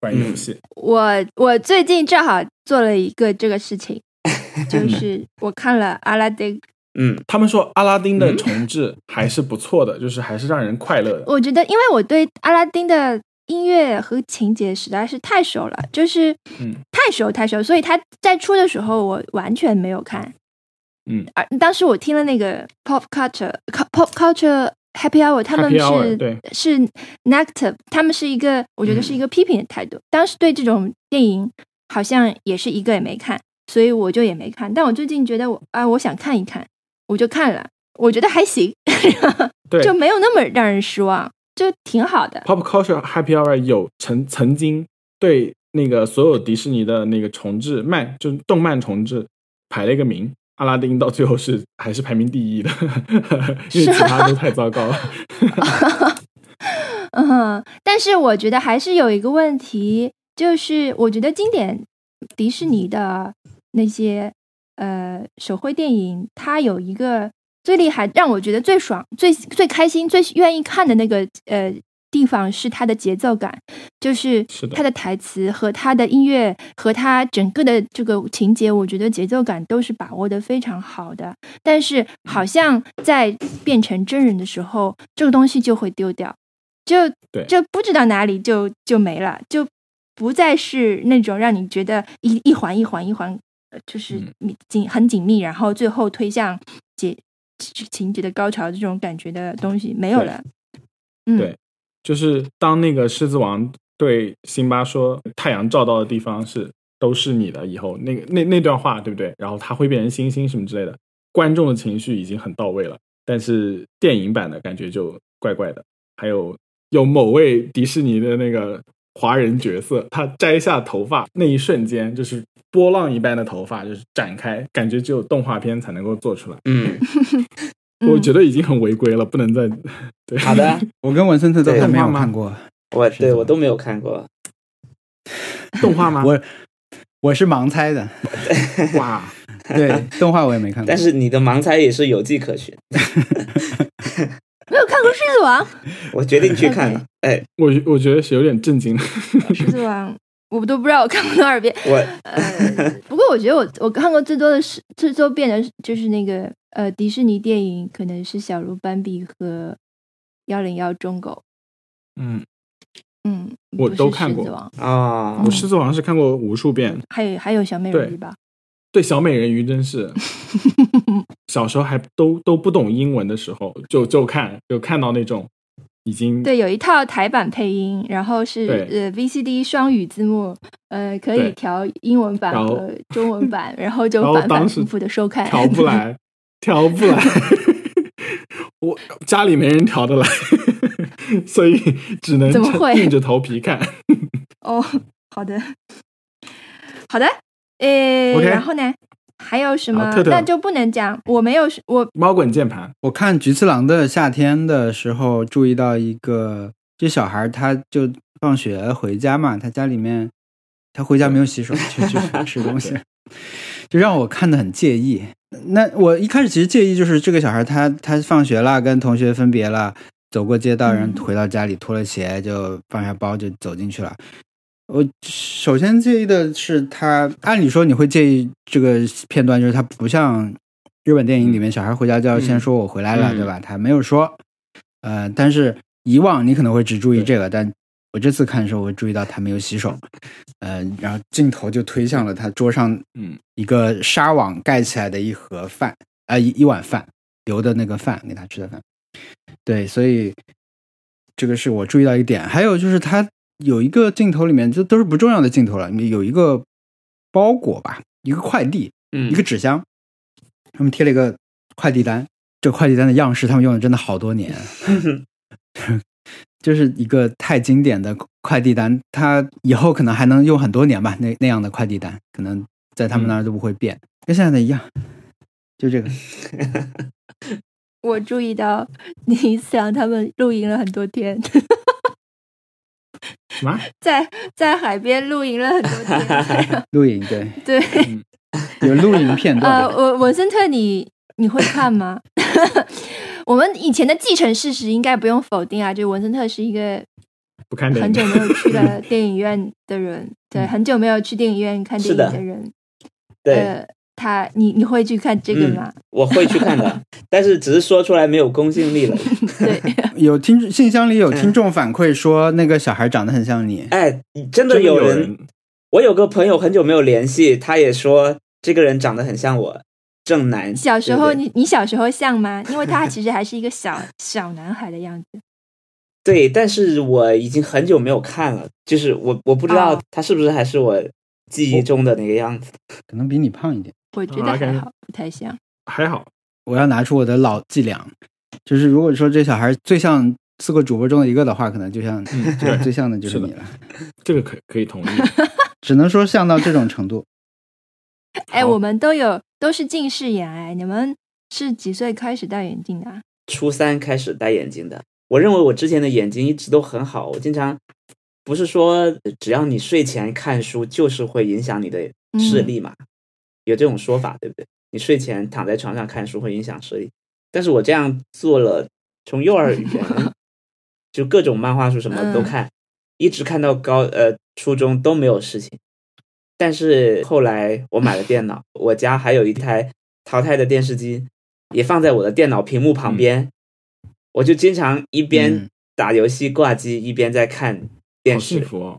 关于游戏。我我最近正好做了一个这个事情，(laughs) 就是我看了阿拉丁，嗯他们说阿拉丁的重置还是不错的，就是还是让人快乐的。我觉得因为我对阿拉丁的音乐和情节实在是太熟了，就是嗯太熟太熟，所以他在出的时候我完全没有看。嗯，而当时我听了那个 pop culture pop culture happy hour，他们是是 negative，他们是一个我觉得是一个批评的态度。当时对这种电影好像也是一个也没看，所以我就也没看。但我最近觉得我啊，我想看一看，我就看了，我觉得还行，对 (laughs) 就没有那么让人失望，就挺好的。Pop Culture Happy Hour 有曾曾经对那个所有迪士尼的那个重置漫，就是动漫重置排了一个名，阿拉丁到最后是还是排名第一的，(laughs) 因为其他都太糟糕了。(laughs) 嗯，但是我觉得还是有一个问题，就是我觉得经典迪士尼的那些呃手绘电影，它有一个最厉害，让我觉得最爽、最最开心、最愿意看的那个呃地方是它的节奏感，就是它的台词和它的音乐和它整个的这个情节，我觉得节奏感都是把握的非常好的。但是好像在变成真人的时候，这个东西就会丢掉。就就不知道哪里就就没了，就不再是那种让你觉得一一环一环一环，呃就是紧很紧密，然后最后推向结情节的高潮这种感觉的东西没有了。嗯，对就是当那个狮子王对辛巴说太阳照到的地方是都是你的以后，那个那那段话对不对？然后他会变成星星什么之类的，观众的情绪已经很到位了，但是电影版的感觉就怪怪的。还有有某位迪士尼的那个华人角色，他摘下头发那一瞬间，就是波浪一般的头发就是展开，感觉只有动画片才能够做出来。嗯，(laughs) 嗯我觉得已经很违规了，不能再 (laughs) 对。好的，(laughs) 我跟文森特都还没有看过，我是对我都没有看过。动画吗？我我是盲猜的，哇，对，动画我也没看过。但是你的盲猜也是有迹可循，没有看过《狮子王》，我决定去看了。哎，我我觉得是有点震惊。《狮子王》我都不知道我看过多少遍。我呃，不过我觉得我我看过最多的是最多遍的就是那个呃迪士尼电影，可能是小鹿斑比和幺零幺忠狗。嗯，嗯，我都看过狮子王。啊。我，狮子王是看过无数遍，还有还有小美人鱼吧？对小美人鱼真是。(laughs) 小时候还都都不懂英文的时候，就就看就看到那种已经对，有一套台版配音，然后是呃 VCD 双语字幕，呃，可以调英文版和中文版，(laughs) 然后就反反复复的收看。调不来，(laughs) 调不来，(laughs) 我家里没人调得来，所以只能怎么会？硬着头皮看。哦，好的，好的，诶然后呢，还有什么？特特那就不能讲，我没有，我猫滚键盘，我看《菊次郎的夏天》的时候，注意到一个，这小孩他就放学回家嘛，他家里面他回家没有洗手，(laughs) 去 (laughs) 去吃东西，就让我看的很介意。那我一开始其实介意就是这个小孩他他放学了，跟同学分别了，走过街道，然后嗯回到家里脱了鞋就放下包就走进去了。我首先介意的是他，按理说你会介意这个片段，就是他不像日本电影里面小孩回家就要先说我回来了，嗯对吧？他没有说，呃，但是以往你可能会只注意这个，但我这次看的时候，我注意到他没有洗手，呃，然后镜头就推向了他桌上嗯一个纱网盖起来的一盒饭，啊、一一碗饭留的那个饭给他吃的饭。对，所以这个是我注意到一点。还有就是他有一个镜头里面，这都是不重要的镜头了，有一个包裹吧，一个快递，嗯一个纸箱，他们贴了一个快递单。这快递单的样式，他们用了真的好多年，(laughs) 就是一个太经典的快递单，它以后可能还能用很多年吧。那那样的快递单，可能在他们那儿都不会变，跟现在的一样。就这个，(laughs) 我注意到你想他们露营了很多天，什么？(laughs) 在在海边露营了很多天。(laughs) 露营对，对，有露营片呃，段呃。我文森特你你会看吗？(laughs) 我们以前的继承事实应该不用否定啊，就文森特是一个不看很久没有去了电影院的人，对，很久没有去电影院看电影是的的人，对，呃，他你你会去看这个吗？我会去看的，(laughs) 但是只是说出来没有公信力了。对，(laughs) 有听信箱里有听众反馈说，那个小孩长得很像你。(laughs) 哎，真的真的有有人，我有个朋友很久没有联系，他也说这个人长得很像我，正男。小时候对你你小时候像吗？因为他其实还是一个小小男孩的样子。对，但是我已经很久没有看了，就是我我不知道哦他是不是还是我记忆中的那个样子。可能比你胖一点。我觉得还好，不太像。还好，我要拿出我的老伎俩，就是如果说这小孩最像四个主播中的一个的话，可能就像嗯 (laughs) 这个最像的就是你了。这个可可以同意。(laughs) 只能说像到这种程度。(laughs) 哎，我们都有都是近视眼哎，你们是几岁开始戴眼镜的、啊？初三开始戴眼镜的，我认为我之前的眼睛一直都很好，我经常不是说只要你睡前看书就是会影响你的视力嘛，有这种说法对不对？你睡前躺在床上看书会影响视力，但是我这样做了，从幼儿园 (laughs) 就各种漫画书什么都看，一直看到高呃初中都没有事情。但是后来我买了电脑，我家还有一台淘汰的电视机，也放在我的电脑屏幕旁边，我就经常一边嗯打游戏挂机，一边在看电视，福哦！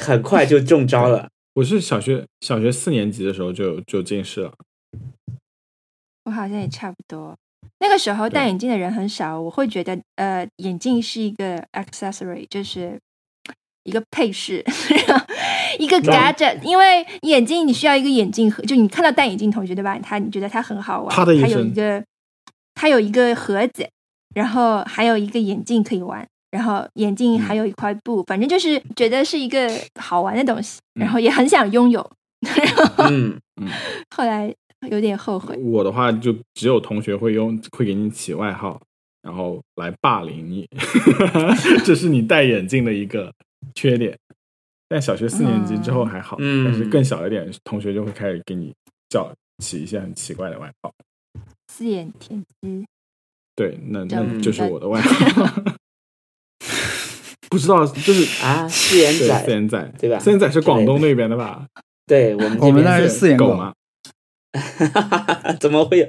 很快就中招了。我是小学小学四年级的时候就就近视了，我好像也差不多。那个时候戴眼镜的人很少，我会觉得呃，眼镜是一个 accessory，就是一个配饰，一个 gadget。因为眼镜你需要一个眼镜盒，就你看到戴眼镜同学对吧？他你觉得他很好玩，他有一个他有一个盒子，然后还有一个眼镜可以玩。然后眼镜还有一块布，反正就是觉得是一个好玩的东西，然后也很想拥有。(laughs) 然后嗯，后来有点后悔。我的话就只有同学会用会给你起外号，然后来霸凌你，(laughs) 这是你戴眼镜的一个缺点。但小学四年级之后还好，嗯但是更小一点，同学就会开始给你叫起一些很奇怪的外号。四眼田鸡，对，那那就是我的外号。(laughs) 不知道，就是啊，四眼仔四，眼仔，对吧四眼仔是广东那边的吧？对我们我们那是四眼狗狗吗是，(laughs) 怎么会有？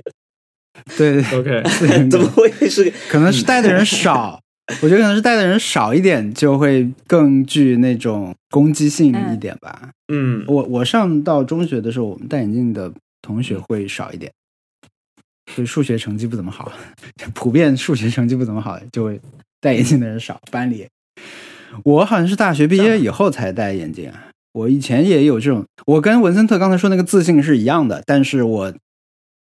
对对，？OK，(laughs) 四眼狗怎么会是？可能是戴的人少，(laughs) 我觉得可能是戴的人少一点，就会更具那种攻击性一点吧。嗯，我我上到中学的时候，我们戴眼镜的同学会少一点，所以数学成绩不怎么好，普遍数学成绩不怎么好，就会戴眼镜的人少。班里，我好像是大学毕业以后才戴眼镜啊。我以前也有这种，我跟文森特刚才说那个自信是一样的，但是我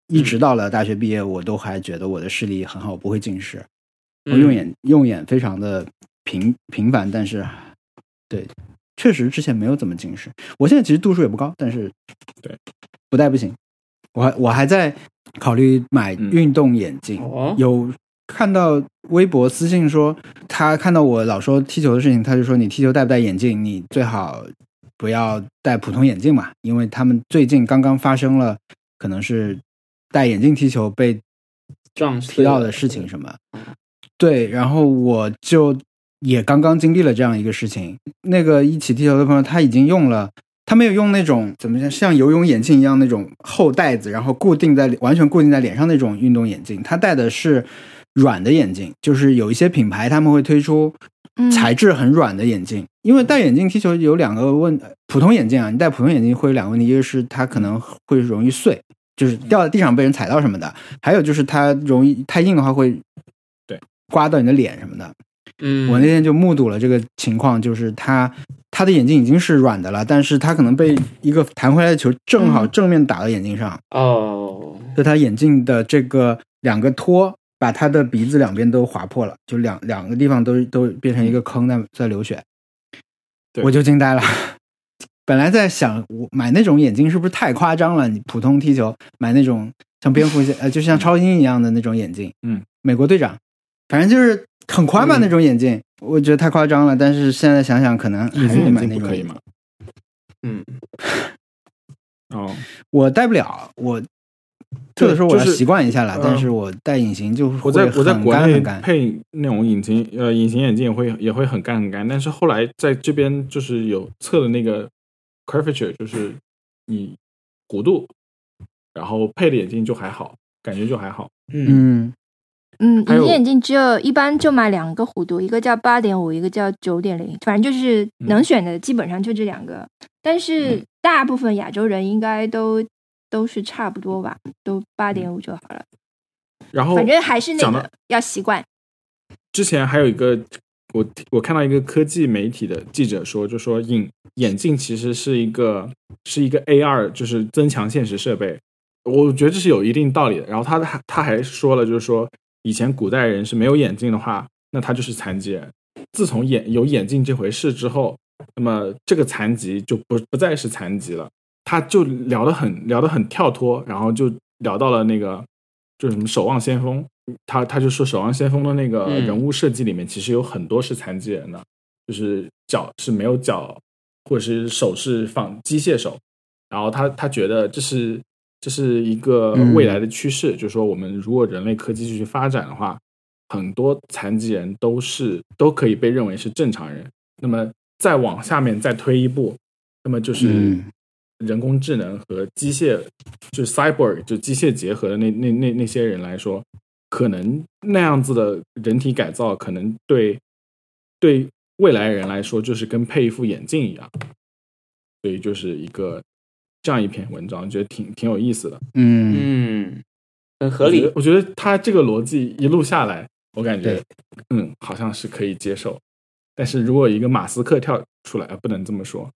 一直到了大学毕业，我都还觉得我的视力很好，我不会近视。我嗯用眼用眼非常的频频繁，但是对，确实之前没有怎么近视。我现在其实度数也不高，但是对不戴不行。我还我还在考虑买嗯运动眼镜，哦，有看到微博私信说他看到我老说踢球的事情，他就说你踢球戴不戴眼镜？你最好不要戴普通眼镜嘛，因为他们最近刚刚发生了可能是戴眼镜踢球被撞踢到的事情什么。对，然后我就也刚刚经历了这样一个事情。那个一起踢球的朋友，他已经用了，他没有用那种怎么讲，像游泳眼镜一样那种厚袋子，然后固定在完全固定在脸上那种运动眼镜。他戴的是软的眼镜，就是有一些品牌他们会推出嗯。材质很软的眼镜。因为戴眼镜踢球有两个问，普通眼镜啊，你戴普通眼镜会有两个问题，一个是它可能会容易碎，就是掉在地上被人踩到什么的；还有就是它容易太硬的话会对。刮到你的脸什么的。嗯，我那天就目睹了这个情况，就是他他的眼镜已经是软的了，但是他可能被一个弹回来的球正好嗯。正面打到眼镜上，哦，就他眼镜的这个两个托把他的鼻子两边都划破了，就两两个地方都都变成一个坑在在流血，我就惊呆了。本来在想，我买那种眼镜是不是太夸张了？你普通踢球买那种像蝙蝠呃，就像超英一样的那种眼镜，嗯，美国队长，反正就是很宽吧、嗯那种眼镜，我觉得太夸张了。但是现在想想，可能还是买那种镜可以吗？嗯，(laughs) 哦，我戴不了，我这个时候我习惯一下了，嗯但是我戴隐形就会我在我在国内干很干。配那种隐形呃隐形眼镜也会也会很干很干，但是后来在这边就是有测的那个 curvature，就是你弧度，然后配的眼镜就还好，感觉就还好。嗯，嗯隐形眼镜只有一般就买两个弧度，一个叫八点五，一个叫九点零，反正就是能选的基本上就这两个。但是嗯大部分亚洲人应该都都是差不多吧，都八点五就好了。然后反正还是那个要习惯。之前还有一个，我我看到一个科技媒体的记者说，就说眼眼镜其实是一个是一个 AR，就是增强现实设备。我觉得这是有一定道理的。然后他还他还说了，就是说以前古代人是没有眼镜的话，那他就是残疾人。自从眼有眼镜这回事之后，那么这个残疾就不不再是残疾了。他就聊得很聊得很跳脱，然后就聊到了那个就是什么《守望先锋》，他他就说《守望先锋》的那个嗯人物设计里面，其实有很多是残疾人的，就是脚是没有脚，或者是手是放机械手。然后他他觉得这是这是一个嗯未来的趋势，就是说我们如果人类科技继续发展的话，很多残疾人都是都可以被认为是正常人。那么再往下面再推一步，那么就是嗯人工智能和机械，就是 cyborg 就机械结合的那那那那些人来说，可能那样子的人体改造，可能对对未来人来说，就是跟配一副眼镜一样。所以就是一个这样一篇文章，觉得挺挺有意思的，嗯嗯，很合理我觉得。他这个逻辑一路下来，我感觉嗯，好像是可以接受。但是如果一个马斯克跳出来，呃不能这么说，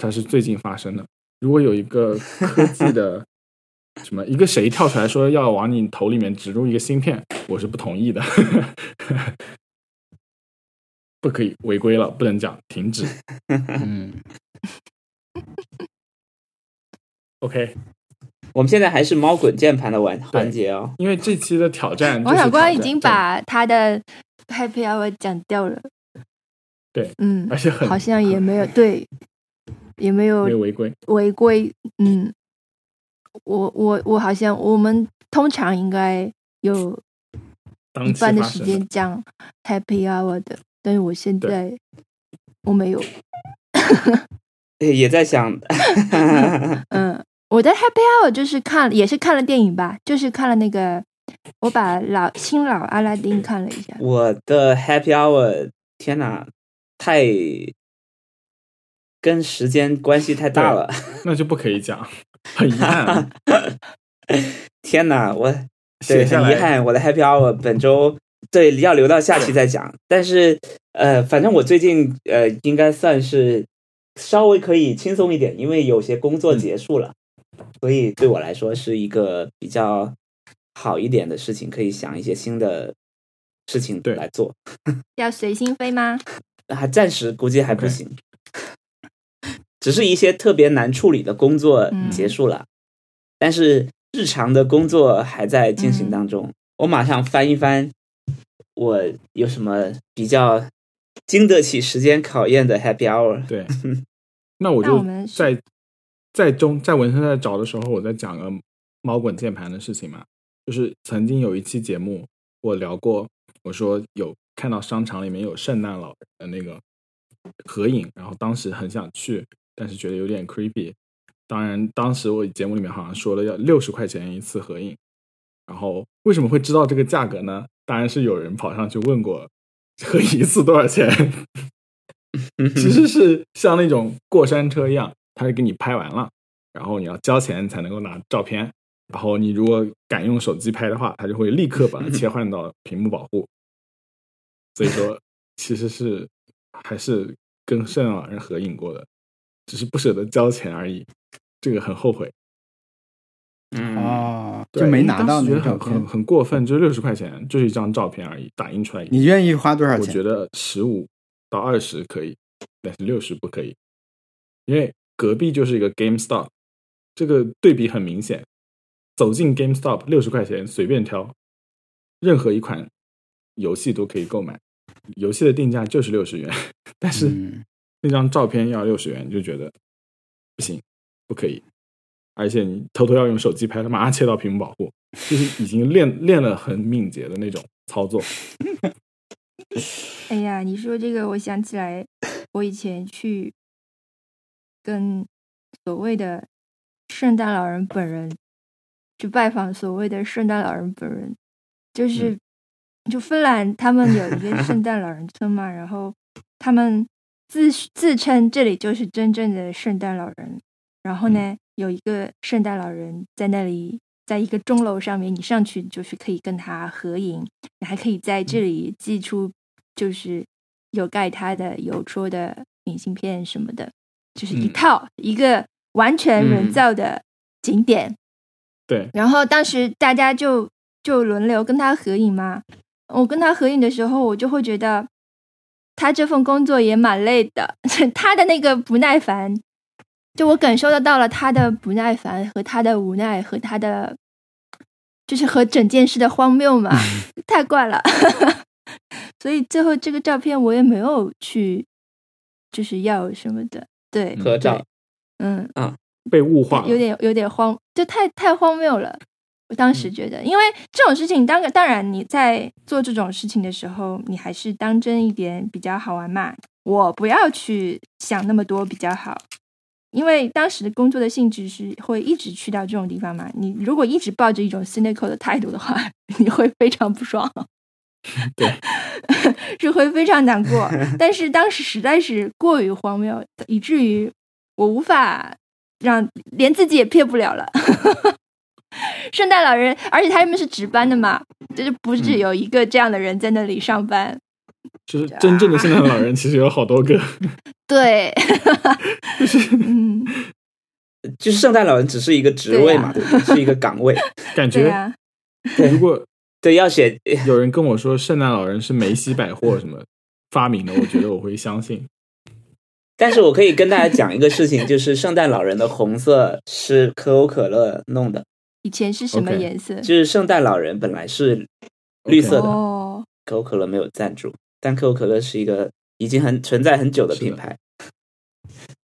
它是最近发生的。如果有一个科技的 (laughs) 什么一个谁跳出来说要往你头里面植入一个芯片，我是不同意的，(laughs) 不可以违规了，不能讲停止。(laughs) 嗯，OK，我们现在还是猫滚键盘的环环节哦。因为这期的挑战，王小光已经把他的 Happy Hour 讲掉了。对，嗯而，且很好像也没有对，也没有有违规。违规。嗯，我我我好像我们通常应该有一半的时间讲 Happy Hour 的，但是我现在我没有。(laughs) 也也在想，(laughs) 嗯，(laughs) 我的 Happy Hour 就是看也是看了电影吧，就是看了那个，我把老新老阿拉丁看了一下。我的 Happy Hour，天哪，太跟时间关系太大了。那就不可以讲，(laughs) 很遗憾啊。天哪，我对写下来很遗憾，我的 Happy Hour 本周对要留到下期再讲。(laughs) 但是呃，反正我最近呃应该算是稍微可以轻松一点，因为有些工作结束了，所以对我来说是一个比较好一点的事情，可以想一些新的事情对来做。(laughs) 要随心飞吗？还暂时估计还不行只是一些特别难处理的工作嗯结束了，但是日常的工作还在进嗯行当中。我马上翻一翻，我有什么比较经得起时间考验的 Happy Hour？对，那我就在在中在文森在找的时候，我在讲个猫滚键盘的事情嘛。就是曾经有一期节目，我聊过，我说有看到商场里面有圣诞老人的那个合影，然后当时很想去，但是觉得有点 creepy。当然，当时我节目里面好像说了要六十块钱一次合影，然后为什么会知道这个价格呢？当然是有人跑上去问过合影一次多少钱？(laughs) 其实是像那种过山车一样，他是给你拍完了，然后你要交钱才能够拿照片。然后你如果敢用手机拍的话，它就会立刻把它切换到屏幕保护。所以说，其实是还是跟圣诞老人合影过的，只是不舍得交钱而已。这个很后悔。嗯，哦，就没拿到当时觉得那个照片。很很很过分，就六十块钱，就是一张照片而已，打印出来。你愿意花多少钱？我觉得十五到二十可以，但是六十不可以，因为隔壁就是一个 GameStop，这个对比很明显。走进 GameStop，六十块钱随便挑，任何一款游戏都可以购买，游戏的定价就是六十元，(laughs) 但是嗯那张照片要六十元，你就觉得不行，不可以。而且你偷偷要用手机拍，他马上切到屏幕保护，就是已经练练了很敏捷的那种操作。哎呀，你说这个，我想起来，我以前去跟所谓的圣诞老人本人去拜访所谓的圣诞老人本人，就是、就芬兰他们有一个圣诞老人村嘛，然后他们自自称这里就是真正的圣诞老人，然后呢，有一个圣诞老人在那里。在一个钟楼上面，你上去就是可以跟他合影，你还可以在这里寄出就是有盖他的邮戳的明信片什么的，就是一嗯套、一个完全人造的景点。对，然后当时大家就就轮流跟他合影嘛。我跟他合影的时候，我就会觉得他这份工作也蛮累的，(laughs) 他的那个不耐烦，就我感受得到了他的不耐烦和他的无奈和他的，就是和整件事的荒谬嘛，太怪了。(laughs) 所以最后这个照片我也没有去，就是要什么的，对，合照嗯啊，被物化。有点有点荒，就太太荒谬了。我当时觉得，因为这种事情，当然当然你在做这种事情的时候，你还是当真一点比较好玩嘛。我不要去想那么多比较好，因为当时的工作的性质是会一直去到这种地方嘛。你如果一直抱着一种 cynical 的态度的话，(laughs) 你会非常不爽。(laughs) 对，是会非常难过。(laughs) 但是当时实在是过于荒谬，以至于我无法让连自己也骗不了了。圣诞老人，而且他们是值班的嘛，就是不止嗯有一个这样的人在那里上班。就是真正的圣诞老人其实有好多个，对，(laughs) 嗯，就是圣诞老人只是一个职位嘛，对不对？是一个岗位。(laughs) 感对觉呀、如果 (laughs) 对，要写有人跟我说圣诞老人是梅西百货什么发明的，我觉得我会相信。但是我可以跟大家讲一个事情，就是圣诞老人的红色是可口可乐弄的，以前是什么颜色？就是圣诞老人本来是绿色的哦，可口可乐没有赞助，但可口可乐是一个已经很存在很久的品牌，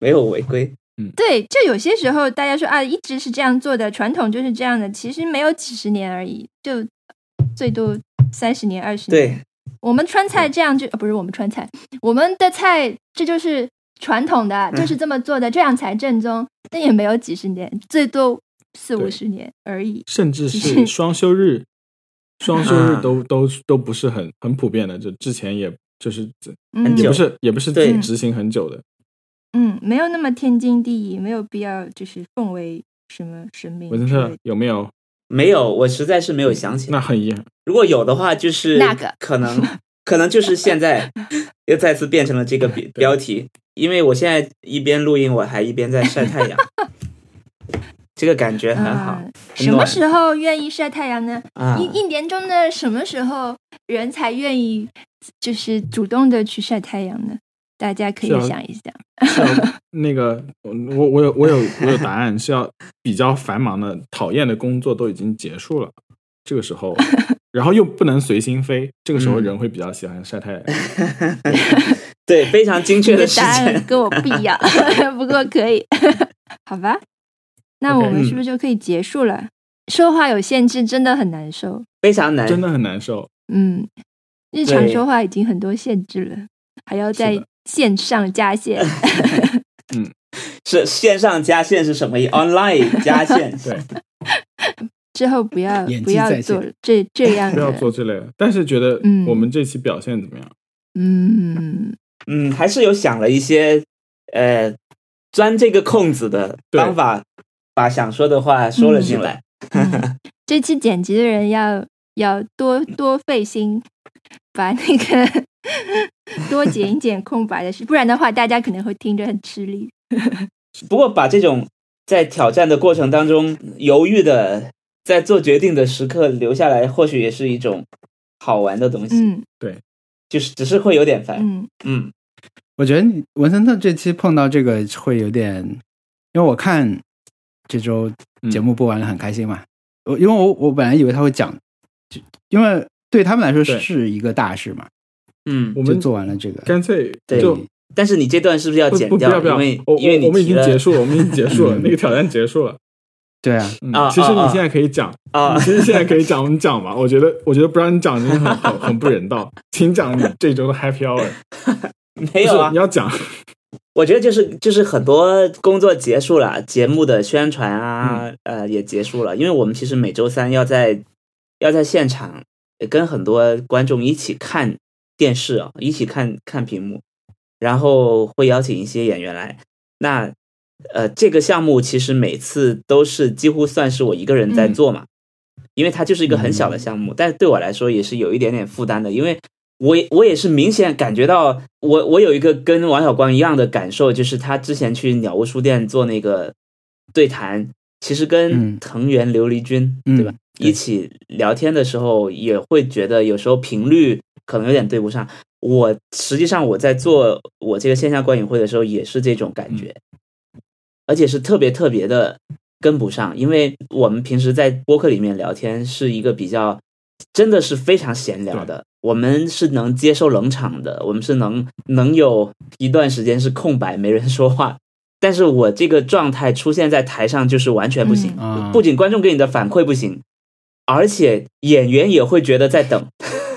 没有违规。嗯对，就有些时候大家说啊，一直是这样做的，传统就是这样的，其实没有几十年而已，就最多三十年、二十年。对，我们川菜这样就、呃不是我们川菜，我们的菜这就是传统的，就是这么做的，这样才正宗。那也没有几十年，最多四五十年而已。甚至是双休日，双休日啊都都都不是很很普遍的，就之前也就是也不是也不是对执行很久的。嗯，没有那么天经地义，没有必要就是奉为什么神明。文森特有没有？没有，我实在是没有想起来。那很遗憾。如果有的话，就是那个可能可能就是现在又再次变成了这个标 (laughs) 标题，因为我现在一边录音，我还一边在晒太阳，(laughs) 这个感觉很好啊什么时候愿意晒太阳呢？啊。一一年中的什么时候人才愿意就是主动的去晒太阳呢？大家可以想一想。那个，我我有我有我有答案，是要比较繁忙的、讨厌的工作都已经结束了，这个时候，(laughs) 然后又不能随心飞，这个时候嗯人会比较喜欢晒太阳。(laughs) 对，非常精确你的时答案间。跟我不一样，(laughs) 不过可以，好吧？那我们是不是就可以结束了？说话有限制，真的很难受。非常难，真的很难受。嗯，日常说话已经很多限制了，还要在线上加线。(laughs) 嗯是线上加线是什么意？online 加 (laughs) 线，对，(laughs) 之后不要不要做这这样不要做这类的。但是觉得嗯我们这期表现怎么样？嗯，嗯，还是有想了一些呃钻这个空子的方法，把想说的话说了进来。嗯这期剪辑的人要要多多费心，把那个 (laughs) 多剪一剪空白的事，不然的话，大家可能会听着很吃力。不过把这种在挑战的过程当中犹豫的，在做决定的时刻留下来，或许也是一种好玩的东西。嗯就是只是会有点烦。嗯嗯我觉得文森特这期碰到这个会有点，因为我看这周节目播完了很开心嘛。我因为我我本来以为他会讲，就因为对他们来说是一个大事嘛，嗯，我们做完了这个。干脆对。就但是你这段是不是要剪掉？不不要不要，因为我因为我我们已经结束了，我们已经结束了，(laughs) 嗯。那个挑战结束了。对啊，嗯。其实你现在可以讲，啊。你其实现在可以讲，你讲吧。我觉得我觉得不让你讲真的很很很不人道，(laughs) 请讲你这周的 Happy Hour。(laughs) 没有啊。你，要讲，我觉得就是就是很多工作结束了，节目的宣传啊，呃也结束了，因为我们其实每周三要在要在现场跟很多观众一起看电视啊，一起看看屏幕，然后会邀请一些演员来。那呃，这个项目其实每次都是几乎算是我一个人在做嘛，因为它就是一个很小的项目，但是对我来说也是有一点点负担的，因为我也我也是明显感觉到，我我有一个跟王小光一样的感受，就是他之前去鸟屋书店做那个对谈，其实跟嗯。藤原琉璃君、嗯对吧对一起聊天的时候，也会觉得有时候频率可能有点对不上。我实际上我在做我这个线下观影会的时候，也是这种感觉，而且是特别特别的跟不上，因为我们平时在播客里面聊天是一个比较真的是非常闲聊的，我们是能接受冷场的，我们是能能有一段时间是空白没人说话。但是我这个状态出现在台上就是完全不行，不仅观众给你的反馈不行，而且演员也会觉得在等，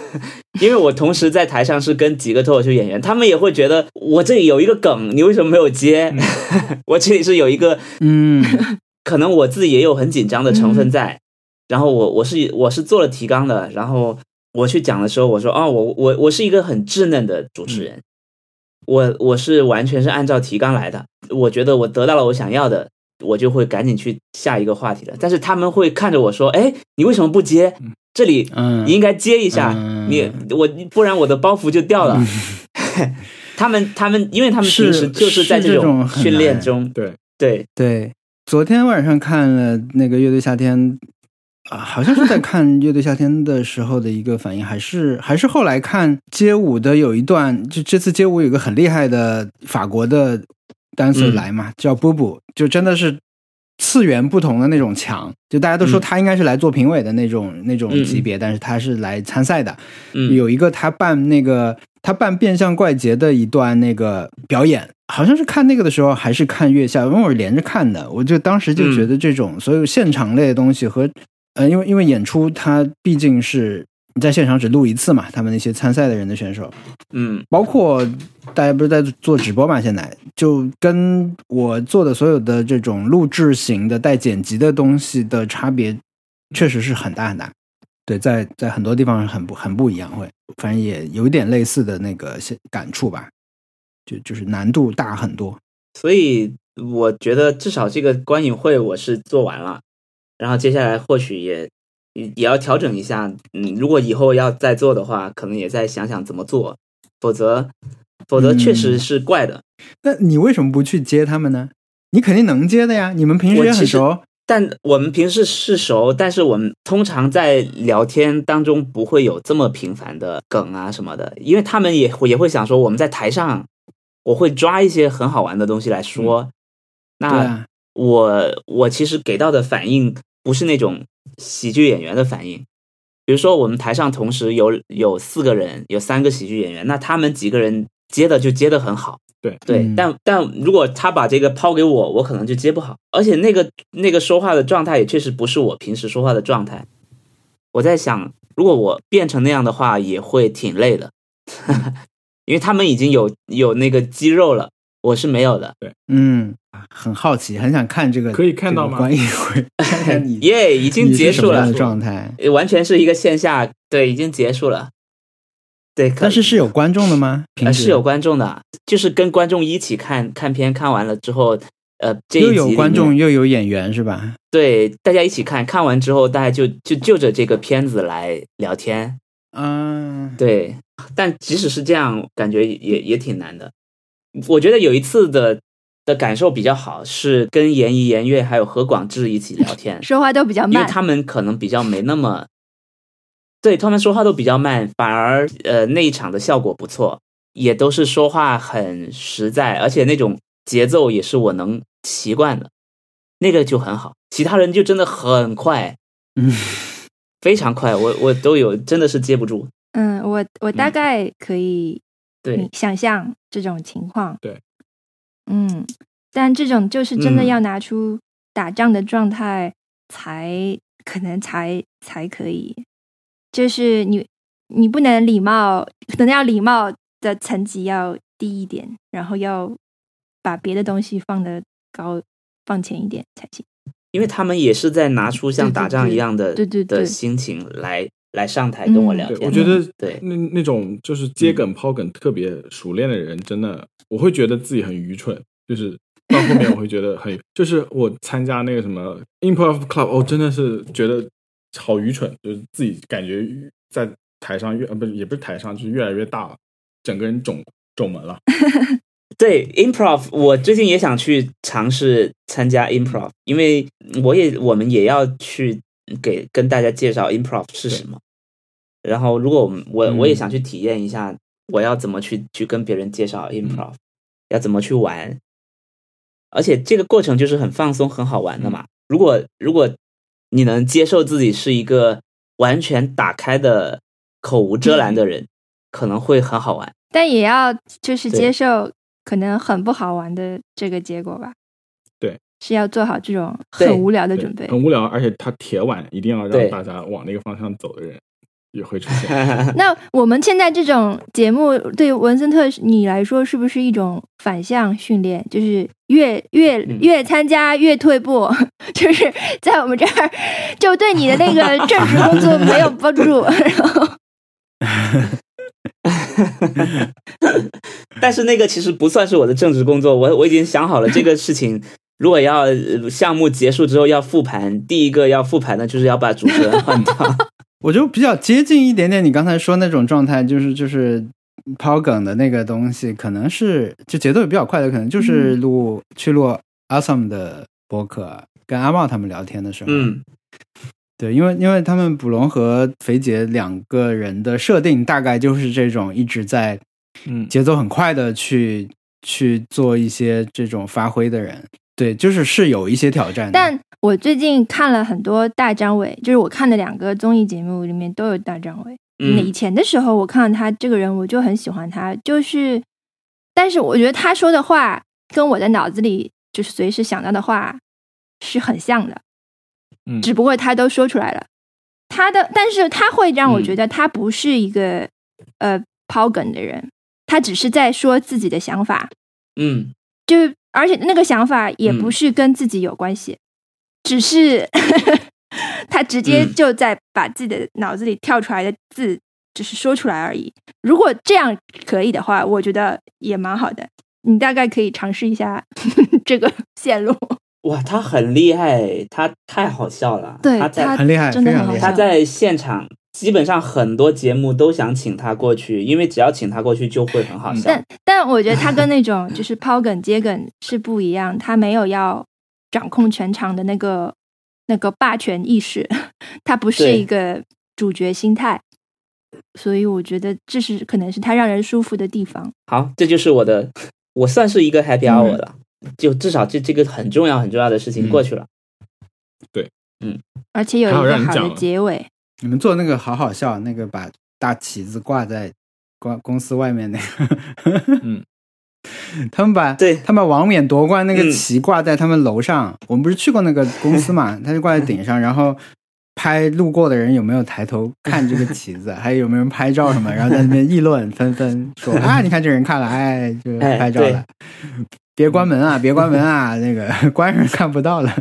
(laughs) 因为我同时在台上是跟几个脱口秀演员，他们也会觉得我这里有一个梗，你为什么没有接？(laughs) 我这里是有一个嗯。(laughs) 可能我自己也有很紧张的成分在，然后我我是我是做了提纲的，然后我去讲的时候，我说哦，我我我是一个很稚嫩的主持人，我我是完全是按照提纲来的，我觉得我得到了我想要的，我就会赶紧去下一个话题了。但是他们会看着我说，哎，你为什么不接？这里嗯，你应该接一下，嗯你我不然我的包袱就掉了。(laughs) 他们他们，因为他们平时就是在这种训练难中，对对，对，昨天晚上看了那个乐队夏天啊，好像是在 (laughs) 看乐队夏天的时候的一个反应，还是还是后来看街舞的有一段，就这次街舞有一个很厉害的法国的 dancer 嗯。来嘛，叫波波，就真的是次元不同的那种强，就大家都说嗯。他应该是来做评委的那种、那种级别，但是他是来参赛的，嗯，有一个他扮那个他扮变相怪杰的一段那个表演，好像是看那个的时候还是看月下，因为我是连着看的，我就当时就觉得这种所有现场类的东西和、呃，因为因为演出它毕竟是你在现场只录一次嘛，他们那些参赛的人的选手，嗯包括大家不是在做直播嘛，现在就跟我做的所有的这种录制型的带剪辑的东西的差别，确实是很大很大。对，在在很多地方很不很不一样，会反正也有一点类似的那个现感触吧，就就是难度大很多。所以我觉得至少这个观影会我是做完了，然后接下来或许也也也要调整一下。嗯，如果以后要再做的话，可能也再想想怎么做，否则否则确实嗯是怪的。那你为什么不去接他们呢？你肯定能接的呀，你们平时也很熟。但我们平时是熟，但是我们通常在聊天当中不会有这么频繁的梗啊什么的，因为他们也会也会想说我们在台上，我会抓一些很好玩的东西来说。对那啊，我我其实给到的反应不是那种喜剧演员的反应，比如说我们台上同时有有四个人，有三个喜剧演员，那他们几个人接的就接的很好。对对，嗯但但如果他把这个抛给我，我可能就接不好，而且那个那个说话的状态也确实不是我平时说话的状态。我在想，如果我变成那样的话，也会挺累的，(laughs) 因为他们已经有有那个肌肉了，我是没有的。对嗯，很好奇，很想看这个，可以看到吗这个观影会，看看你 (laughs) 耶、已经结束了状态。完全是一个线下，对，已经结束了。对，但是是有观众的吗？平时呃是有观众的，就是跟观众一起看看片，看完了之后，呃，这一又有观众又有演员是吧？对，大家一起看看完之后，大家就就就着这个片子来聊天。嗯，对，但即使是这样，感觉也也挺难的。我觉得有一次的的感受比较好，是跟严怡、严月还有何广智一起聊 (laughs) 天，说话都比较慢因为，他们可能比较没那么，对他们说话都比较慢，反而呃那一场的效果不错，也都是说话很实在，而且那种节奏也是我能习惯的，那个就很好。其他人就真的很快，嗯，非常快，我我都有真的是接不住。嗯，我我大概可以对。你，想象这种情况。对，嗯，但这种就是真的嗯。要拿出打仗的状态才、可能才才可以，就是你你不能礼貌，可能要礼貌的层级要低一点，然后要把别的东西放的高放前一点才行。因为他们也是在拿出像打仗一样的对对对。的心情来来上台跟我聊天。我觉得对那那种就是接梗抛梗特别熟练的人，真的我会觉得自己很愚蠢，就是到后面我会觉得很，就是我参加那个什么 improv club，我、真的是觉得好愚蠢，就是自己感觉在台上越呃不是也不是台上，就是越来越大了，整个人肿肿门了。(laughs) 对 improv，我最近也想去尝试参加 improv，因为我也我们也要去给跟大家介绍 improv 是什么。然后，如果我们我嗯我也想去体验一下，我要怎么去去跟别人介绍 improv，、要怎么去玩，而且这个过程就是很放松、很好玩的嘛。如果如果你能接受自己是一个完全打开的、口无遮拦的人，可能会很好玩。但也要就是接受可能很不好玩的这个结果吧。对，是要做好这种很无聊的准备。很无聊，而且他铁腕，一定要让大家往那个方向走的人也会出现。(laughs) 那我们现在这种节目对文森特你来说是不是一种反向训练？就是越越嗯越参加越退步，(laughs) 就是在我们这儿就对你的那个正职工作没有帮助。(laughs) 然后但是那个其实不算是我的正职工作，我我已经想好了这个事情。如果要呃项目结束之后要复盘，第一个要复盘的就是要把主持人换掉。(laughs) 我就比较接近一点点你刚才说那种状态，就是就是抛梗的那个东西，可能是就节奏也比较快的，可能就是录、去录 Awesome 的博客，跟阿茂他们聊天的时候，嗯，对，因为因为他们卜龙和肥姐两个人的设定大概就是这种一直在嗯，节奏很快的去去做一些这种发挥的人，对，就是是有一些挑战的，但我最近看了很多大张伟，就是我看的两个综艺节目里面都有大张伟。嗯。以前的时候，我看到他这个人，我就很喜欢他，就是，但是我觉得他说的话跟我的脑子里就是随时想到的话是很像的，嗯。只不过他都说出来了。他的，但是他会让我嗯。觉得他不是一个、呃抛梗的人，他只是在说自己的想法，嗯。就而且那个想法也不嗯是跟自己有关系，只是 (laughs) 他直接嗯就在把自己的脑子里跳出来的字，只是说出来而已。如果这样可以的话，我觉得也蛮好的。你大概可以尝试一下 (laughs) 这个线路。哇，他很厉害，他太好笑了。对他在他很厉害，真的很好笑他在现场，基本上很多节目都想请他过去，因为只要请他过去就会很好笑。但但我觉得他跟那种就是抛梗接梗是不一样，他没有要掌控全场的那个那个霸权意识，他不是一个主角心态，所以我觉得这是可能是他让人舒服的地方。好，这就是我的，我算是一个 happy hour 了，就至少这这个很重要很重要的事情嗯。过去了。对，嗯。而且有一个好的结尾，你们做那个好好笑，那个把大旗子挂在公公司外面那个，嗯，(laughs) 他们把对他们把王冕夺冠那个嗯旗挂在他们楼上，我们不是去过那个公司嘛，(laughs) 他就挂在顶上，然后拍路过的人有没有抬头看这个旗子，(laughs) 还有没有人拍照什么，然后在那边议论纷纷说啊，你看这人看了，哎，就哎拍照了。别关门啊！别关门啊！那个关上看不到了。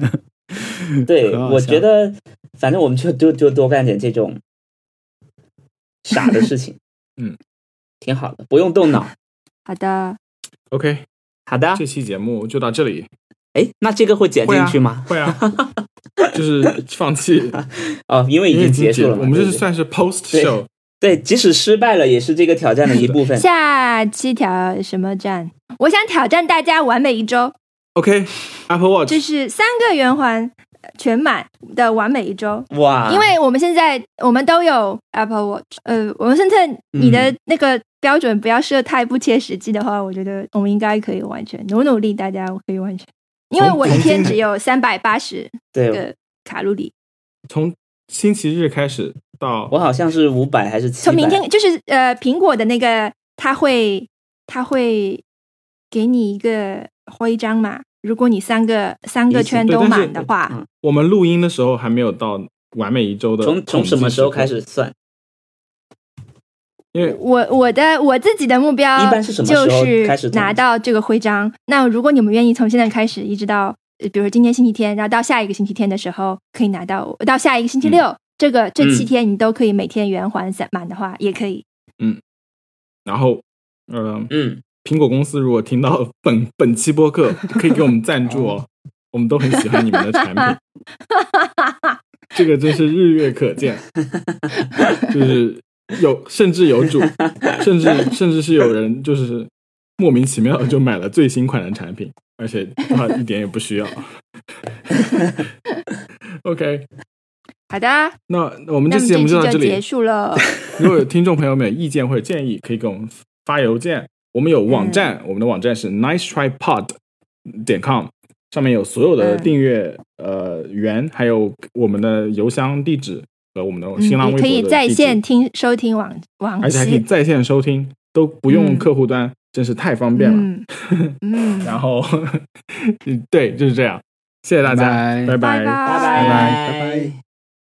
(laughs) 对，我觉得反正我们就就就多干点这种傻的事情。(laughs) 嗯挺好的，不用动脑。(laughs) 好的，OK，好的，这期节目就到这里。哎，那这个会剪进去吗？会啊，就是放弃，哦，因为已经结束了。我们这是算是 post show。对，即使失败了，也是这个挑战的一部分。下期挑什么战？我想挑战大家完美一周，OK，Apple Watch，这是三个圆环呃全满的完美一周。哇，因为我们现在我们都有 Apple Watch，呃，我们现在你的那个标准不要设太不切实际的话，我觉得我们应该可以完成，努努力，大家可以完成。因为我一天只有三百八十对个卡路里，从星期日开始到我好像是五百还是七百？从明天就是呃，苹果的那个它会它会给你一个徽章嘛，如果你三个三个圈都满的话，嗯我们录音的时候还没有到完美一周的从从什么时候开始？算？因为我我的我自己的目标一般是什么时候就是开始拿到这个徽章。那如果你们愿意从现在开始，一直到呃比如说今天星期天，然后到下一个星期天的时候，可以拿到到下一个星期六，这个这七嗯天你都可以每天圆环散满的话，也可以。嗯然后，呃，嗯，苹果公司如果听到本本期播客，可以给我们赞助哦，我们都很喜欢你们的产品。(laughs) 这个真是日月可见，就是有甚至有主，(laughs) 甚至甚至是有人就是莫名其妙就买了最新款的产品，而且他一点也不需要。(laughs) OK，好的，那那我们这期节目就到这里结。束了。如果有听众朋友们有意见或者建议，可以给我们发邮件。我们有网站，我们的网站是 nice tripod 点 com，上面有所有的订阅呃源，还有我们的邮箱地址和我们的新浪微博，可以在线听收听网网，而且还可以在线收听，都不用客户端，真是太方便了。嗯，(laughs) 然后，(laughs) 对，就是这样。谢谢大家，拜拜。拜拜。拜拜。